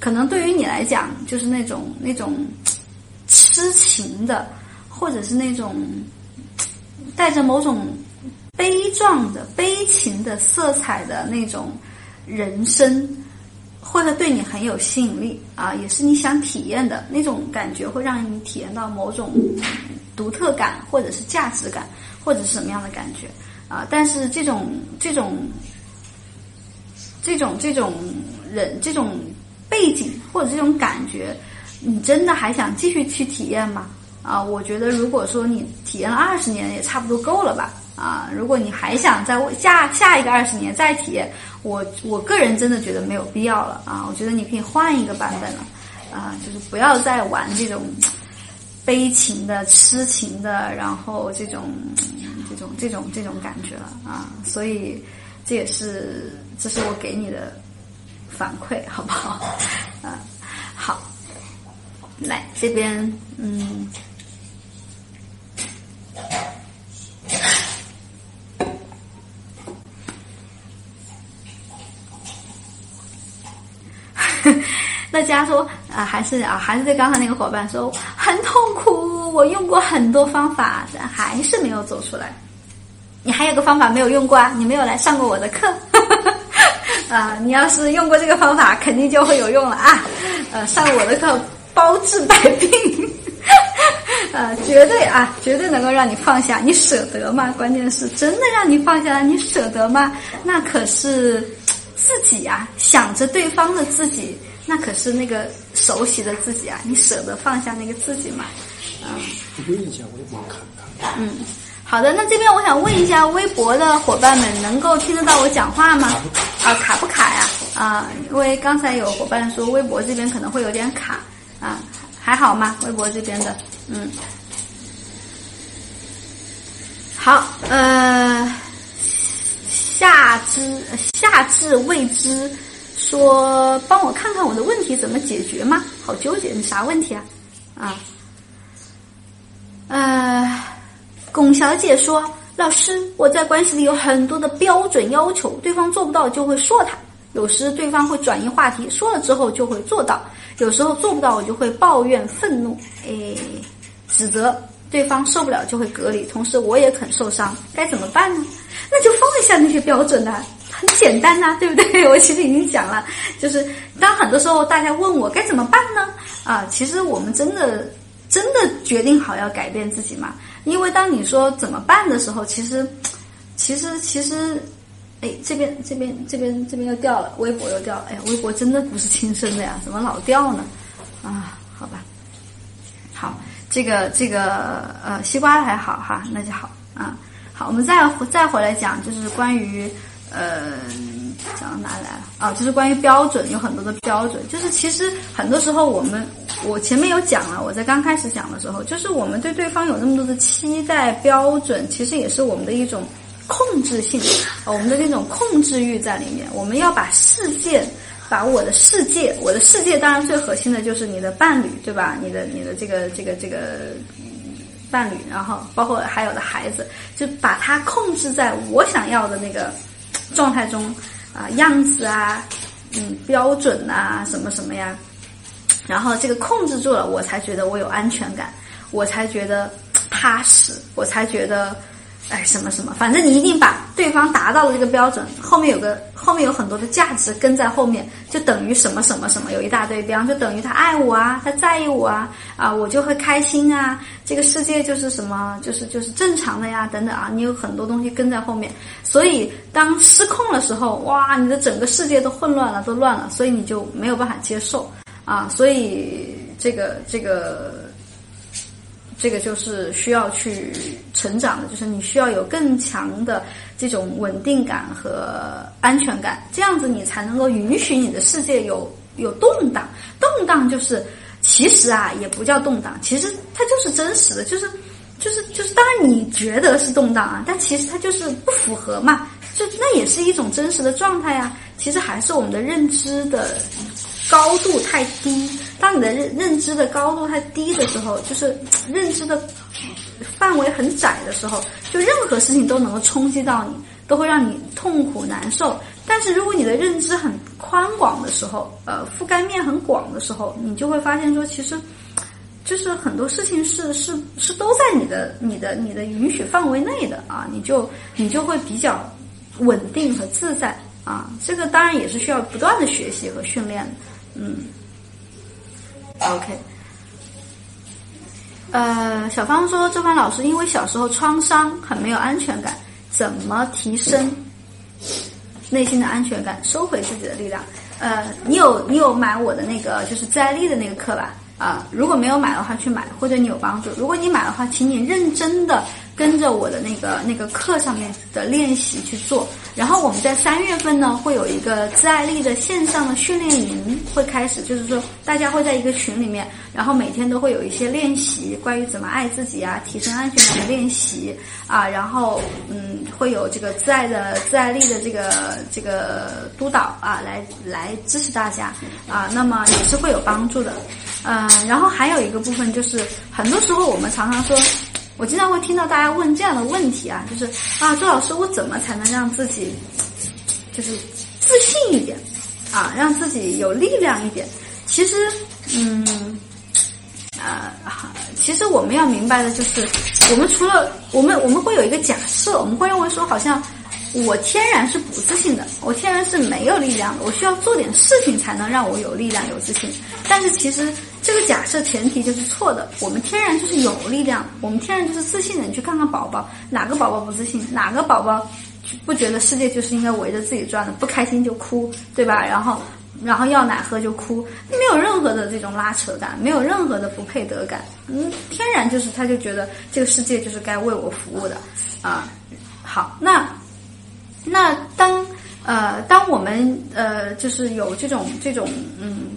可能对于你来讲，就是那种那种痴情的，或者是那种带着某种悲壮的、悲情的色彩的那种。人生，或者对你很有吸引力啊，也是你想体验的那种感觉，会让你体验到某种独特感，或者是价值感，或者是什么样的感觉啊？但是这种这种这种这种人这种背景或者这种感觉，你真的还想继续去体验吗？啊，我觉得如果说你体验了二十年，也差不多够了吧。啊，如果你还想在下下一个二十年再体验，我我个人真的觉得没有必要了啊！我觉得你可以换一个版本了，啊，就是不要再玩这种悲情的、痴情的，然后这种这种这种这种感觉了啊！所以这也是这是我给你的反馈，好不好？*laughs* 啊，好，来这边，嗯。那家说啊，还是啊，还是对刚才那个伙伴说很痛苦。我用过很多方法，但还是没有走出来。你还有个方法没有用过啊？你没有来上过我的课 *laughs* 啊？你要是用过这个方法，肯定就会有用了啊！呃，上我的课包治百病，*laughs* 呃，绝对啊，绝对能够让你放下。你舍得吗？关键是真的让你放下了，你舍得吗？那可是自己啊，想着对方的自己。那可是那个熟悉的自己啊，你舍得放下那个自己吗？啊，问一下微博看看。嗯，好的，那这边我想问一下微博的伙伴们，能够听得到我讲话吗？啊，卡不卡呀？啊，因为刚才有伙伴说微博这边可能会有点卡啊，还好吗？微博这边的，嗯，好，呃，夏之夏至未知。说帮我看看我的问题怎么解决吗？好纠结，你啥问题啊？啊，呃，龚小姐说，老师，我在关系里有很多的标准要求，对方做不到就会说他，有时对方会转移话题，说了之后就会做到，有时候做不到我就会抱怨愤怒，哎，指责对方受不了就会隔离，同时我也很受伤，该怎么办呢？那就放下那些标准呢。很简单呐，对不对？*laughs* 我其实已经讲了，就是当很多时候大家问我该怎么办呢？啊，其实我们真的真的决定好要改变自己嘛？因为当你说怎么办的时候，其实其实其实，哎，这边这边这边这边又掉了，微博又掉了，哎呀，微博真的不是亲生的呀，怎么老掉呢？啊，好吧，好，这个这个呃，西瓜还好哈，那就好啊。好，我们再再回来讲，就是关于。呃，讲到哪里来了啊？就是关于标准，有很多的标准。就是其实很多时候我们，我前面有讲了，我在刚开始讲的时候，就是我们对对方有那么多的期待标准，其实也是我们的一种控制性，我们的那种控制欲在里面。我们要把世界，把我的世界，我的世界当然最核心的就是你的伴侣，对吧？你的你的这个这个这个伴侣，然后包括还有的孩子，就把它控制在我想要的那个。状态中，啊，样子啊，嗯，标准啊，什么什么呀，然后这个控制住了，我才觉得我有安全感，我才觉得踏实，我才觉得。哎，什么什么，反正你一定把对方达到了这个标准，后面有个后面有很多的价值跟在后面，就等于什么什么什么，有一大堆，比方就等于他爱我啊，他在意我啊，啊，我就会开心啊，这个世界就是什么，就是就是正常的呀，等等啊，你有很多东西跟在后面，所以当失控的时候，哇，你的整个世界都混乱了，都乱了，所以你就没有办法接受啊，所以这个这个。这个就是需要去成长的，就是你需要有更强的这种稳定感和安全感，这样子你才能够允许你的世界有有动荡。动荡就是其实啊，也不叫动荡，其实它就是真实的，就是就是就是，当然你觉得是动荡啊，但其实它就是不符合嘛，就那也是一种真实的状态呀。其实还是我们的认知的高度太低。当你的认认知的高度太低的时候，就是认知的范围很窄的时候，就任何事情都能够冲击到你，都会让你痛苦难受。但是如果你的认知很宽广的时候，呃，覆盖面很广的时候，你就会发现说，其实就是很多事情是是是都在你的你的你的允许范围内的啊，你就你就会比较稳定和自在啊。这个当然也是需要不断的学习和训练，嗯。OK，呃，小芳说，周凡老师因为小时候创伤很没有安全感，怎么提升内心的安全感，收回自己的力量？呃，你有你有买我的那个就是自爱力的那个课吧？啊，如果没有买的话，去买，或者你有帮助。如果你买的话，请你认真的。跟着我的那个那个课上面的练习去做，然后我们在三月份呢会有一个自爱力的线上的训练营会开始，就是说大家会在一个群里面，然后每天都会有一些练习，关于怎么爱自己啊，提升安全感的练习啊，然后嗯会有这个自爱的自爱力的这个这个督导啊来来支持大家啊，那么也是会有帮助的，嗯，然后还有一个部分就是很多时候我们常常说。我经常会听到大家问这样的问题啊，就是啊，周老师，我怎么才能让自己就是自信一点啊，让自己有力量一点？其实，嗯，啊，其实我们要明白的就是，我们除了我们我们会有一个假设，我们会认为说，好像我天然是不自信的，我天然是没有力量的，我需要做点事情才能让我有力量、有自信。但是其实。这个假设前提就是错的，我们天然就是有力量，我们天然就是自信的。你去看看宝宝，哪个宝宝不自信？哪个宝宝不觉得世界就是应该围着自己转的？不开心就哭，对吧？然后，然后要奶喝就哭，没有任何的这种拉扯感，没有任何的不配得感。嗯，天然就是他就觉得这个世界就是该为我服务的啊。好，那那当呃当我们呃就是有这种这种嗯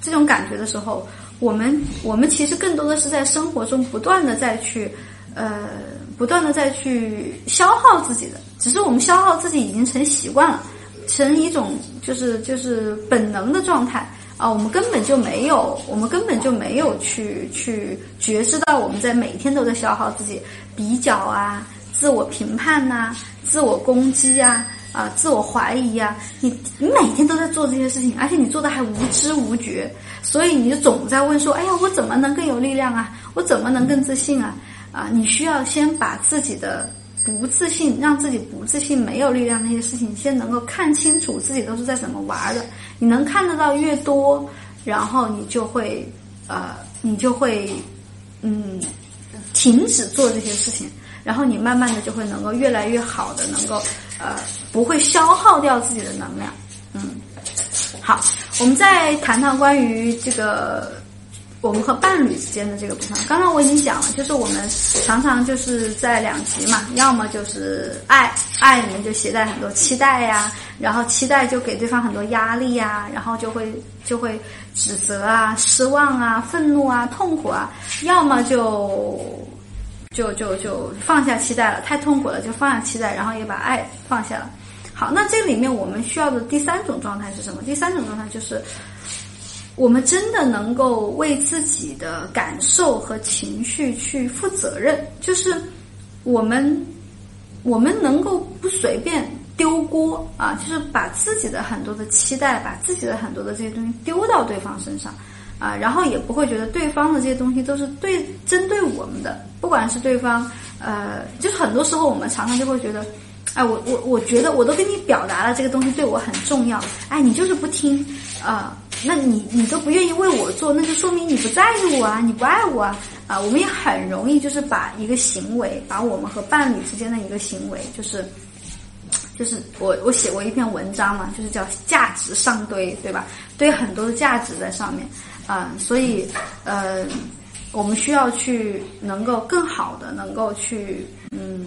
这种感觉的时候。我们我们其实更多的是在生活中不断的在去，呃，不断的在去消耗自己的，只是我们消耗自己已经成习惯了，成一种就是就是本能的状态啊，我们根本就没有，我们根本就没有去去觉知到我们在每天都在消耗自己，比较啊，自我评判呐，自我攻击啊。啊，自我怀疑呀，你你每天都在做这些事情，而且你做的还无知无觉，所以你就总在问说，哎呀，我怎么能更有力量啊？我怎么能更自信啊？啊，你需要先把自己的不自信，让自己不自信、没有力量那些事情，先能够看清楚自己都是在怎么玩的。你能看得到越多，然后你就会呃，你就会嗯，停止做这些事情。然后你慢慢的就会能够越来越好的能够，呃，不会消耗掉自己的能量。嗯，好，我们再谈谈关于这个我们和伴侣之间的这个部分。刚刚我已经讲了，就是我们常常就是在两极嘛，要么就是爱，爱里面就携带很多期待呀，然后期待就给对方很多压力呀，然后就会就会指责啊、失望啊、愤怒啊、痛苦啊，要么就。就就就放下期待了，太痛苦了，就放下期待，然后也把爱放下了。好，那这里面我们需要的第三种状态是什么？第三种状态就是，我们真的能够为自己的感受和情绪去负责任，就是我们我们能够不随便丢锅啊，就是把自己的很多的期待，把自己的很多的这些东西丢到对方身上。啊，然后也不会觉得对方的这些东西都是对针对我们的，不管是对方，呃，就是很多时候我们常常就会觉得，哎，我我我觉得我都跟你表达了这个东西对我很重要，哎，你就是不听，啊，那你你都不愿意为我做，那就说明你不在意我啊，你不爱我啊，啊，我们也很容易就是把一个行为，把我们和伴侣之间的一个行为，就是，就是我我写过一篇文章嘛，就是叫价值上堆，对吧？堆很多的价值在上面。啊，所以，呃，我们需要去能够更好的能够去，嗯，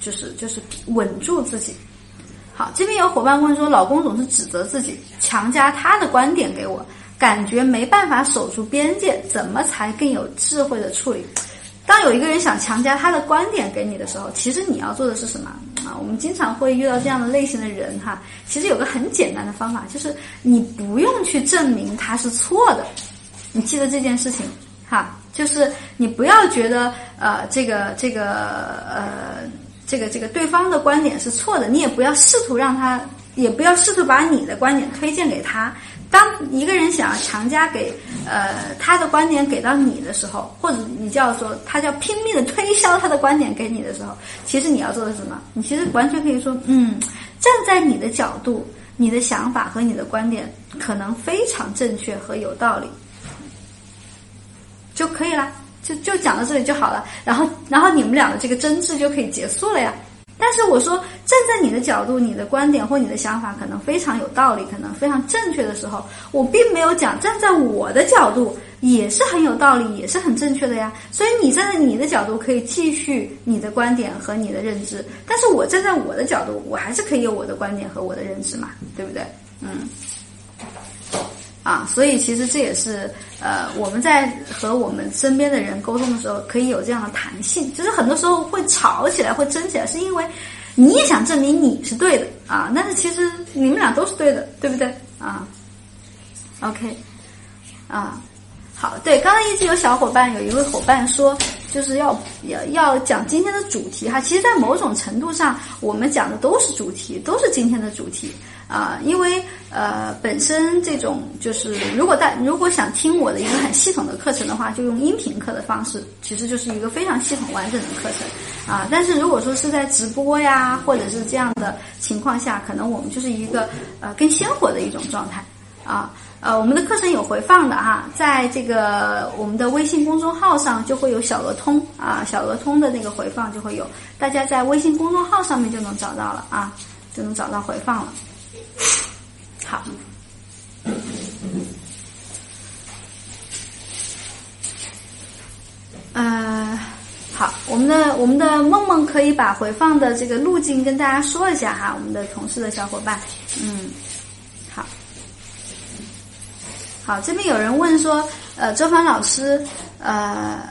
就是就是稳住自己。好，这边有伙伴问说，老公总是指责自己，强加他的观点给我，感觉没办法守住边界，怎么才更有智慧的处理？当有一个人想强加他的观点给你的时候，其实你要做的是什么啊？我们经常会遇到这样的类型的人哈。其实有个很简单的方法，就是你不用去证明他是错的，你记得这件事情哈。就是你不要觉得呃这个这个呃这个这个对方的观点是错的，你也不要试图让他，也不要试图把你的观点推荐给他。当一个人想要强加给呃他的观点给到你的时候，或者你叫做他叫拼命的推销他的观点给你的时候，其实你要做的是什么？你其实完全可以说，嗯，站在你的角度，你的想法和你的观点可能非常正确和有道理，就可以了，就就讲到这里就好了。然后然后你们俩的这个争执就可以结束了呀。但是我说，站在你的角度，你的观点或你的想法可能非常有道理，可能非常正确的时候，我并没有讲站在我的角度也是很有道理，也是很正确的呀。所以你站在你的角度可以继续你的观点和你的认知，但是我站在我的角度，我还是可以有我的观点和我的认知嘛，对不对？嗯。啊，所以其实这也是呃，我们在和我们身边的人沟通的时候，可以有这样的弹性。就是很多时候会吵起来，会争起来，是因为你也想证明你是对的啊，但是其实你们俩都是对的，对不对啊？OK，啊，好，对，刚刚一直有小伙伴，有一位伙伴说，就是要要要讲今天的主题哈。其实，在某种程度上，我们讲的都是主题，都是今天的主题。啊，因为呃，本身这种就是，如果大如果想听我的一个很系统的课程的话，就用音频课的方式，其实就是一个非常系统完整的课程啊。但是如果说是在直播呀，或者是这样的情况下，可能我们就是一个呃更鲜活的一种状态啊。呃，我们的课程有回放的哈，在这个我们的微信公众号上就会有小鹅通啊，小鹅通的那个回放就会有，大家在微信公众号上面就能找到了啊，就能找到回放了。好，呃，好，我们的我们的梦梦可以把回放的这个路径跟大家说一下哈，我们的同事的小伙伴，嗯，好，好，这边有人问说，呃，周凡老师，呃，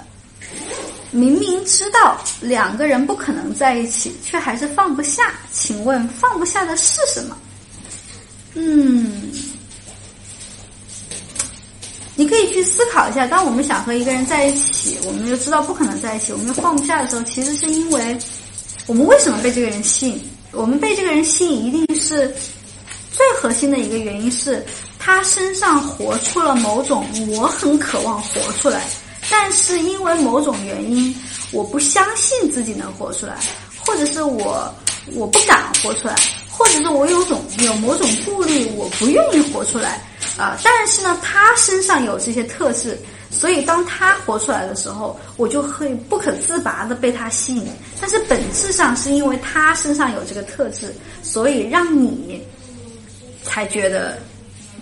明明知道两个人不可能在一起，却还是放不下，请问放不下的是什么？嗯，你可以去思考一下，当我们想和一个人在一起，我们又知道不可能在一起，我们又放不下的时候，其实是因为我们为什么被这个人吸引？我们被这个人吸引，一定是最核心的一个原因是他身上活出了某种我很渴望活出来，但是因为某种原因，我不相信自己能活出来，或者是我我不敢活出来。或者是我有种有某种顾虑，我不愿意活出来啊。但是呢，他身上有这些特质，所以当他活出来的时候，我就会不可自拔的被他吸引。但是本质上是因为他身上有这个特质，所以让你才觉得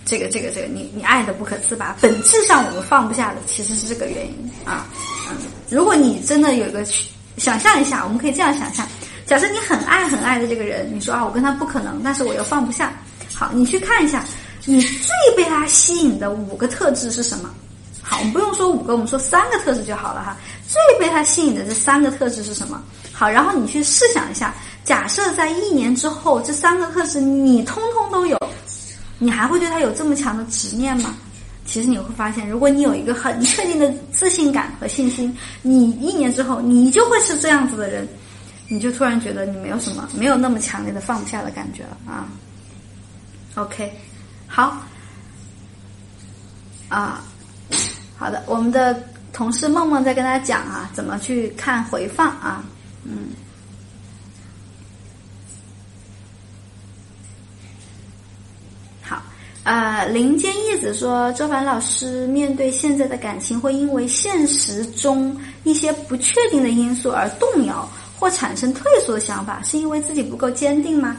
这个这个这个你你爱的不可自拔。本质上我们放不下的其实是这个原因啊。嗯，如果你真的有一个想象一下，我们可以这样想象。假设你很爱很爱的这个人，你说啊，我跟他不可能，但是我又放不下。好，你去看一下，你最被他吸引的五个特质是什么？好，我们不用说五个，我们说三个特质就好了哈。最被他吸引的这三个特质是什么？好，然后你去试想一下，假设在一年之后，这三个特质你通通都有，你还会对他有这么强的执念吗？其实你会发现，如果你有一个很确定的自信感和信心，你一年之后你就会是这样子的人。你就突然觉得你没有什么，没有那么强烈的放不下的感觉了啊。OK，好，啊，好的，我们的同事梦梦在跟大家讲啊，怎么去看回放啊，嗯，好，呃，林间叶子说，周凡老师面对现在的感情，会因为现实中一些不确定的因素而动摇。或产生退缩的想法，是因为自己不够坚定吗？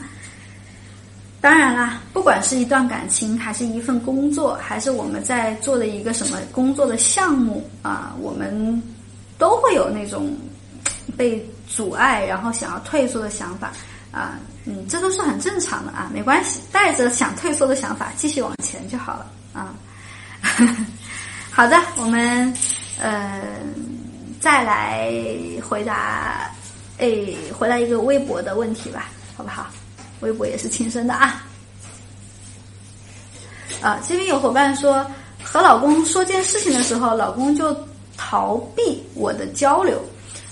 当然啦，不管是一段感情，还是一份工作，还是我们在做的一个什么工作的项目啊，我们都会有那种被阻碍，然后想要退缩的想法啊。嗯，这都是很正常的啊，没关系，带着想退缩的想法继续往前就好了啊。*laughs* 好的，我们呃。再来回答，哎，回来一个微博的问题吧，好不好？微博也是亲生的啊。啊，这边有伙伴说，和老公说件事情的时候，老公就逃避我的交流。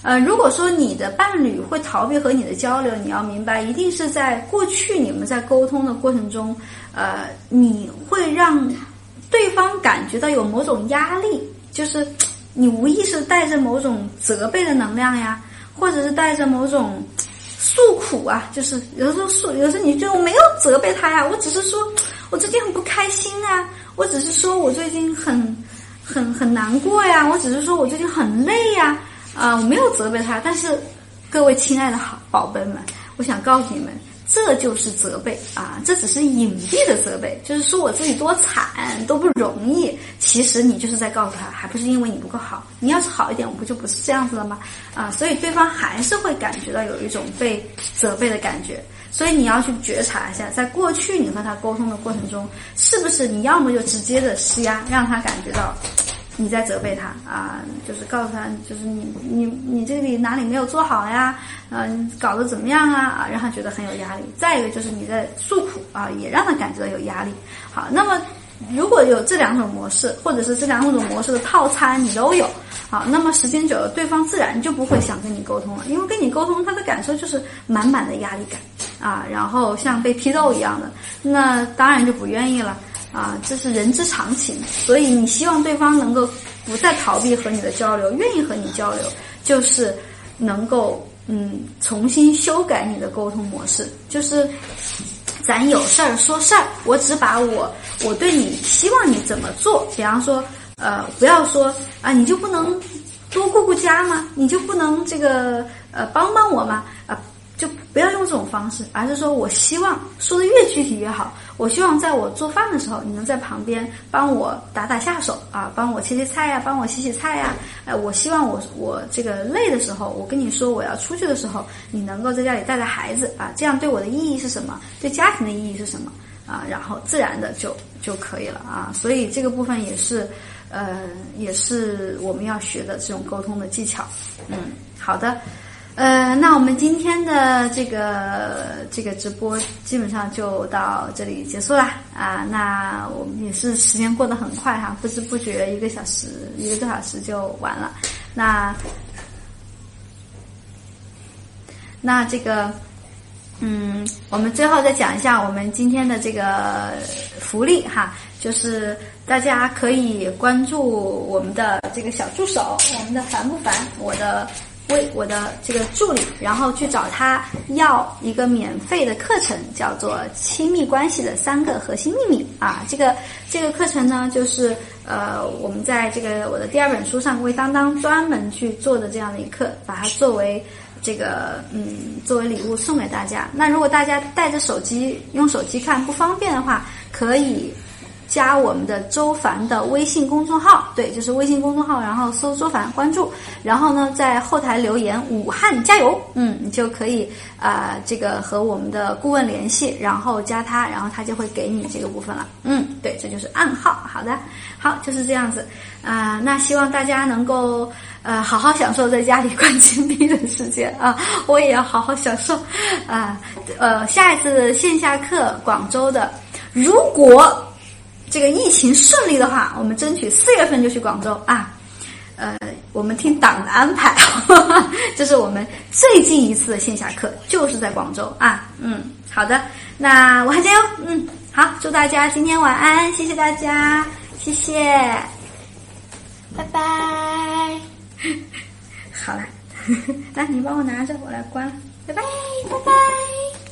呃，如果说你的伴侣会逃避和你的交流，你要明白，一定是在过去你们在沟通的过程中，呃，你会让对方感觉到有某种压力，就是你无意识带着某种责备的能量呀，或者是带着某种诉苦啊，就是有的时候诉，有时候你就没有责备他呀，我只是说我最近很不开心啊，我只是说我最近很很很难过呀，我只是说我最近很累呀。啊，我没有责备他，但是各位亲爱的好宝贝们，我想告诉你们，这就是责备啊，这只是隐蔽的责备，就是说我自己多惨都不容易。其实你就是在告诉他，还不是因为你不够好，你要是好一点，我不就不是这样子了吗？啊，所以对方还是会感觉到有一种被责备的感觉。所以你要去觉察一下，在过去你和他沟通的过程中，是不是你要么就直接的施压，让他感觉到。你在责备他啊，就是告诉他，就是你你你这里哪里没有做好呀？嗯，搞得怎么样啊？啊，让他觉得很有压力。再一个就是你在诉苦啊，也让他感觉到有压力。好，那么如果有这两种模式，或者是这两种模式的套餐你都有，好，那么时间久了，对方自然就不会想跟你沟通了，因为跟你沟通他的感受就是满满的压力感啊，然后像被批斗一样的，那当然就不愿意了。啊，这是人之常情，所以你希望对方能够不再逃避和你的交流，愿意和你交流，就是能够嗯重新修改你的沟通模式，就是咱有事儿说事儿，我只把我我对你希望你怎么做，比方说呃不要说啊你就不能多顾顾家吗？你就不能这个呃帮帮我吗？啊。就不要用这种方式，而是说我希望说的越具体越好。我希望在我做饭的时候，你能在旁边帮我打打下手啊，帮我切切菜呀，帮我洗洗菜呀。哎，我希望我我这个累的时候，我跟你说我要出去的时候，你能够在家里带带孩子啊。这样对我的意义是什么？对家庭的意义是什么啊？然后自然的就就可以了啊。所以这个部分也是，呃，也是我们要学的这种沟通的技巧。嗯，好的。呃，那我们今天的这个这个直播基本上就到这里结束了啊。那我们也是时间过得很快哈，不知不觉一个小时一个多小时就完了。那那这个嗯，我们最后再讲一下我们今天的这个福利哈，就是大家可以关注我们的这个小助手，我们的烦不烦？我的。为我的这个助理，然后去找他要一个免费的课程，叫做《亲密关系的三个核心秘密》啊。这个这个课程呢，就是呃，我们在这个我的第二本书上为当当专门去做的这样的一课，把它作为这个嗯作为礼物送给大家。那如果大家带着手机用手机看不方便的话，可以。加我们的周凡的微信公众号，对，就是微信公众号，然后搜周凡关注，然后呢，在后台留言“武汉加油”，嗯，你就可以啊，这个和我们的顾问联系，然后加他，然后他就会给你这个部分了，嗯，对，这就是暗号。好的，好，就是这样子啊。那希望大家能够呃好好享受在家里关禁闭的时间啊，我也要好好享受啊。呃，下一次线下课，广州的，如果。这个疫情顺利的话，我们争取四月份就去广州啊。呃，我们听党的安排，*laughs* 这是我们最近一次的线下课，就是在广州啊。嗯，好的，那我还加油。嗯，好，祝大家今天晚安，谢谢大家，谢谢，拜拜。*laughs* 好了，*laughs* 来，你帮我拿着，我来关，拜拜，拜拜。